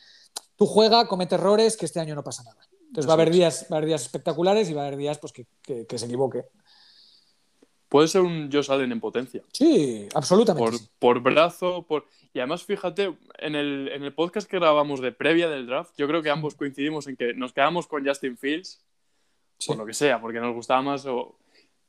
tú juega, comete errores, que este año no pasa nada. Entonces va a haber días, va a haber días espectaculares y va a haber días pues, que, que- que se equivoque. Puede ser un Josh Allen en potencia. Sí, absolutamente. Por, sí. por brazo, por... Y además, fíjate, en el, en el podcast que grabamos de previa del draft, yo creo que ambos coincidimos en que nos quedamos con Justin Fields, Sí. por lo que sea, porque nos gustaba más. o-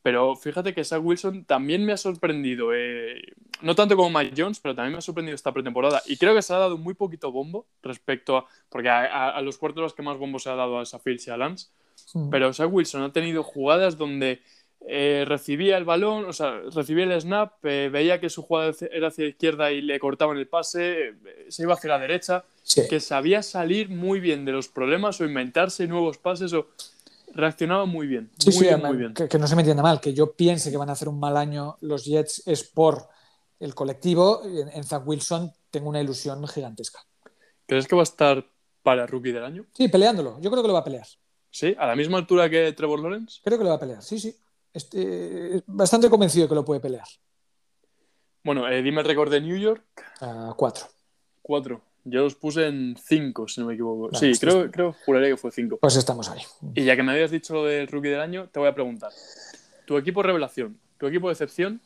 Pero fíjate que Zach Wilson también me ha sorprendido. eh, No tanto como Mike Jones, pero también me ha sorprendido esta pretemporada. Y creo que se ha dado muy poquito bombo respecto a. Porque a, a- a los cuartos los que más bombo se ha dado a esa Fields y a Lance. Mm. Pero Zach Wilson ha tenido jugadas donde eh, recibía el balón, o sea, recibía el snap, eh, veía que su jugada era hacia la izquierda y le cortaban el pase, eh, se iba hacia la derecha, Sí. que sabía salir muy bien de los problemas o inventarse nuevos pases o reaccionaba muy bien, Sí, muy sí, bien, muy bien. Que, que no se me entienda mal, que yo piense que van a hacer un mal año los Jets es por el colectivo. En, en Zach Wilson tengo una ilusión gigantesca. ¿Crees que va a estar para rookie del año? Sí, peleándolo. Yo creo que lo va a pelear. ¿Sí? ¿A la misma altura que Trevor Lawrence? Creo que lo va a pelear, sí, sí. Este, bastante convencido de que lo puede pelear. Bueno, eh, dime el récord de New York, A cuatro. cuatro. Yo los puse en cinco, si no me equivoco. Vale, sí, esto creo, es- creo, juraría que fue cinco. Pues estamos ahí. Y ya que me habías dicho lo del rookie del año, te voy a preguntar. Tu equipo revelación, tu equipo de excepción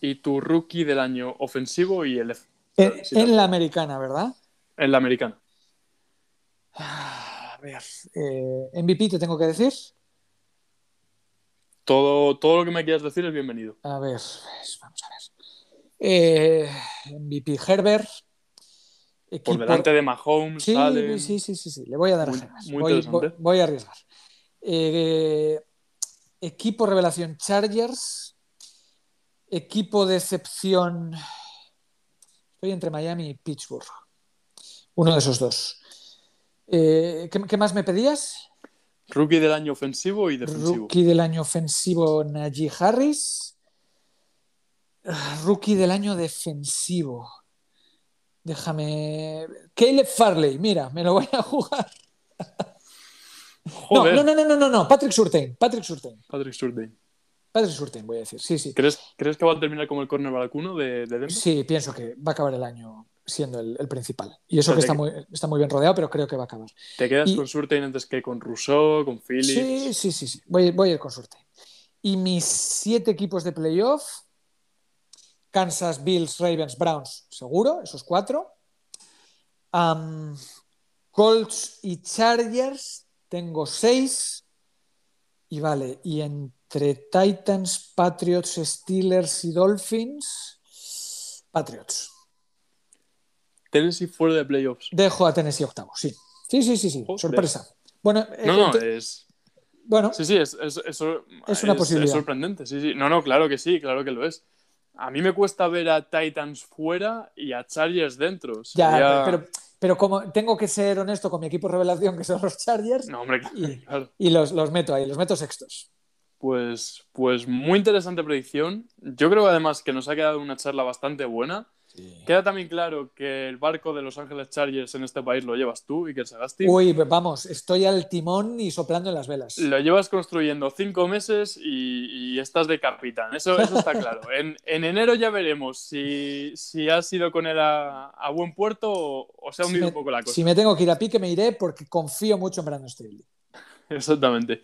y tu rookie del año ofensivo y el En, en la americana, ¿verdad? en la americana. Ah, A ver. eh, MVP te tengo que decir. Todo, todo lo que me quieras decir es bienvenido. A ver, pues, vamos a ver. Eh, MVP Herbert. Por delante de Mahomes, Sí, Allen. sí, sí, sí, sí, le voy a dar Muy- a muy voy, interesante. voy- voy a arriesgar. Eh, equipo revelación Chargers. Equipo de excepción. Estoy entre Miami y Pittsburgh. Uno de esos dos. Eh, ¿qué, qué más me pedías? Rookie del año ofensivo y defensivo. Rookie del año ofensivo Najee Harris. Rookie del año defensivo. Déjame. Caleb Farley, mira, me lo voy a jugar. No, Joder, no, no, no, no, no, no, Patrick Surtain, Patrick Surtain. Patrick Surtain. Patrick Surtain, voy a decir. Sí, sí. ¿Crees, ¿Crees que va a terminar como el cornerback uno de, de Denver? Sí, pienso que va a acabar el año siendo el, el principal. Y eso O sea, que está muy, está muy bien rodeado, pero creo que va a acabar. ¿Te quedas Y- con Surtain antes que con Rousseau, con Phillips? Sí, sí, sí, sí. Voy, voy a ir con Surtain. Y mis siete equipos de playoff: Kansas, Bills, Ravens, Browns, seguro, esos cuatro. Colts y Chargers, tengo seis. Y vale, y entre Titans, Patriots, Steelers y Dolphins, Patriots. Tennessee fuera de playoffs. Dejo a Tennessee octavo, sí. Sí, sí, sí, sí. Joder. Sorpresa. Bueno, eh, No, no, te- es. bueno, Sí, sí, es, es, es, Es una posibilidad. sorprendente, sí, sí. No, no, claro que sí, claro que lo es. A mí me cuesta ver a Titans fuera y a Chargers dentro. Ya, pero, pero como tengo que ser honesto con mi equipo revelación, que son los Chargers, No, hombre, Y- claro. y los, los meto ahí, los meto sextos. Pues, pues muy interesante predicción. Yo creo además que nos ha quedado una charla bastante buena. Queda también claro que el barco de Los Ángeles Chargers en este país lo llevas tú, Iker Sagasti. Uy, vamos, estoy al timón y soplando en las velas. Lo llevas construyendo cinco meses y, estás de capitán, eso, está claro. En, enero ya veremos si, si has ido con él a, buen puerto o, se ha hundido un poco la cosa. Si me tengo que ir a pique, me iré porque confío mucho en Brandon Staley. Exactamente.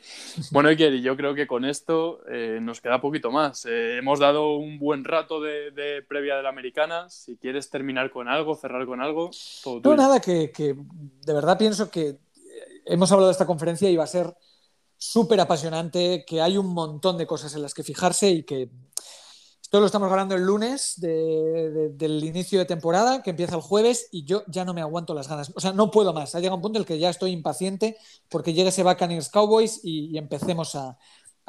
Bueno, Iker, yo creo que con esto eh, nos queda poquito más. Eh, hemos dado un buen rato de, previa de la americana. Si quieres terminar con algo, cerrar con algo, todo No, nada, que, que, de verdad pienso que hemos hablado de esta conferencia y va a ser súper apasionante, que hay un montón de cosas en las que fijarse y que esto lo estamos hablando el lunes del inicio de temporada, que empieza el jueves, y yo ya no me aguanto las ganas. O sea, no puedo más. Ha llegado un punto en el que ya estoy impaciente porque llegue ese Buccaneers Cowboys y, empecemos a,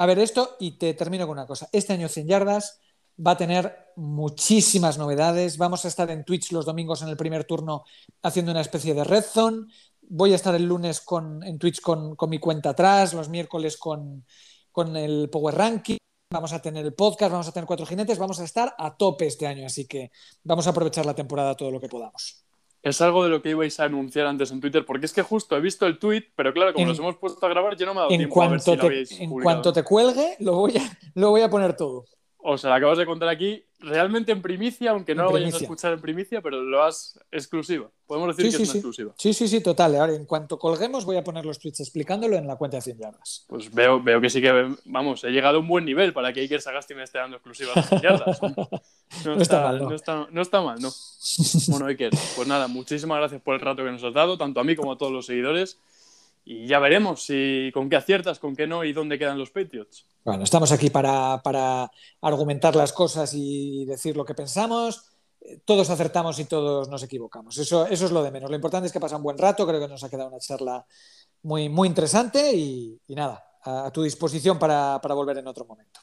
ver esto. Y te termino con una cosa. Este año 100 yardas va a tener muchísimas novedades. Vamos a estar en Twitch los domingos en el primer turno haciendo una especie de red zone. Voy a estar el lunes con, en Twitch con, mi cuenta atrás, los miércoles con, con el Power Ranking vamos a tener el podcast, vamos a tener cuatro jinetes, vamos a estar a tope este año, así que vamos a aprovechar la temporada todo lo que podamos. Es algo de lo que ibais a anunciar antes en Twitter, porque es que justo he visto el tweet, pero claro, como nos hemos puesto a grabar, yo no me he dado tiempo a ver si lo habéis En cuanto te cuelgue, lo voy a, lo voy a poner todo. O sea, lo acabas de contar aquí realmente en primicia, aunque no lo vayas a escuchar en primicia, pero lo has exclusiva. Podemos decir que es exclusiva. Sí, sí, sí, total. Ahora, en cuanto colguemos, voy a poner los tweets explicándolo en la cuenta de 100 yardas. Pues veo, veo que sí que, vamos, he llegado a un buen nivel para que Iker Sagasti me esté dando exclusivas de 100 yardas. No, está, mal, ¿no? No está, mal, ¿no? Bueno, Iker, pues nada, muchísimas gracias por el rato que nos has dado, tanto a mí como a todos los seguidores. Y ya veremos si con qué aciertas, con qué no y dónde quedan los Patriots. Bueno, estamos aquí para, argumentar las cosas y decir lo que pensamos. Todos acertamos y todos nos equivocamos. Eso, eso es lo de menos. Lo importante es que pasa un buen rato. Creo que nos ha quedado una charla muy, muy interesante y, nada, a, tu disposición para volver en otro momento.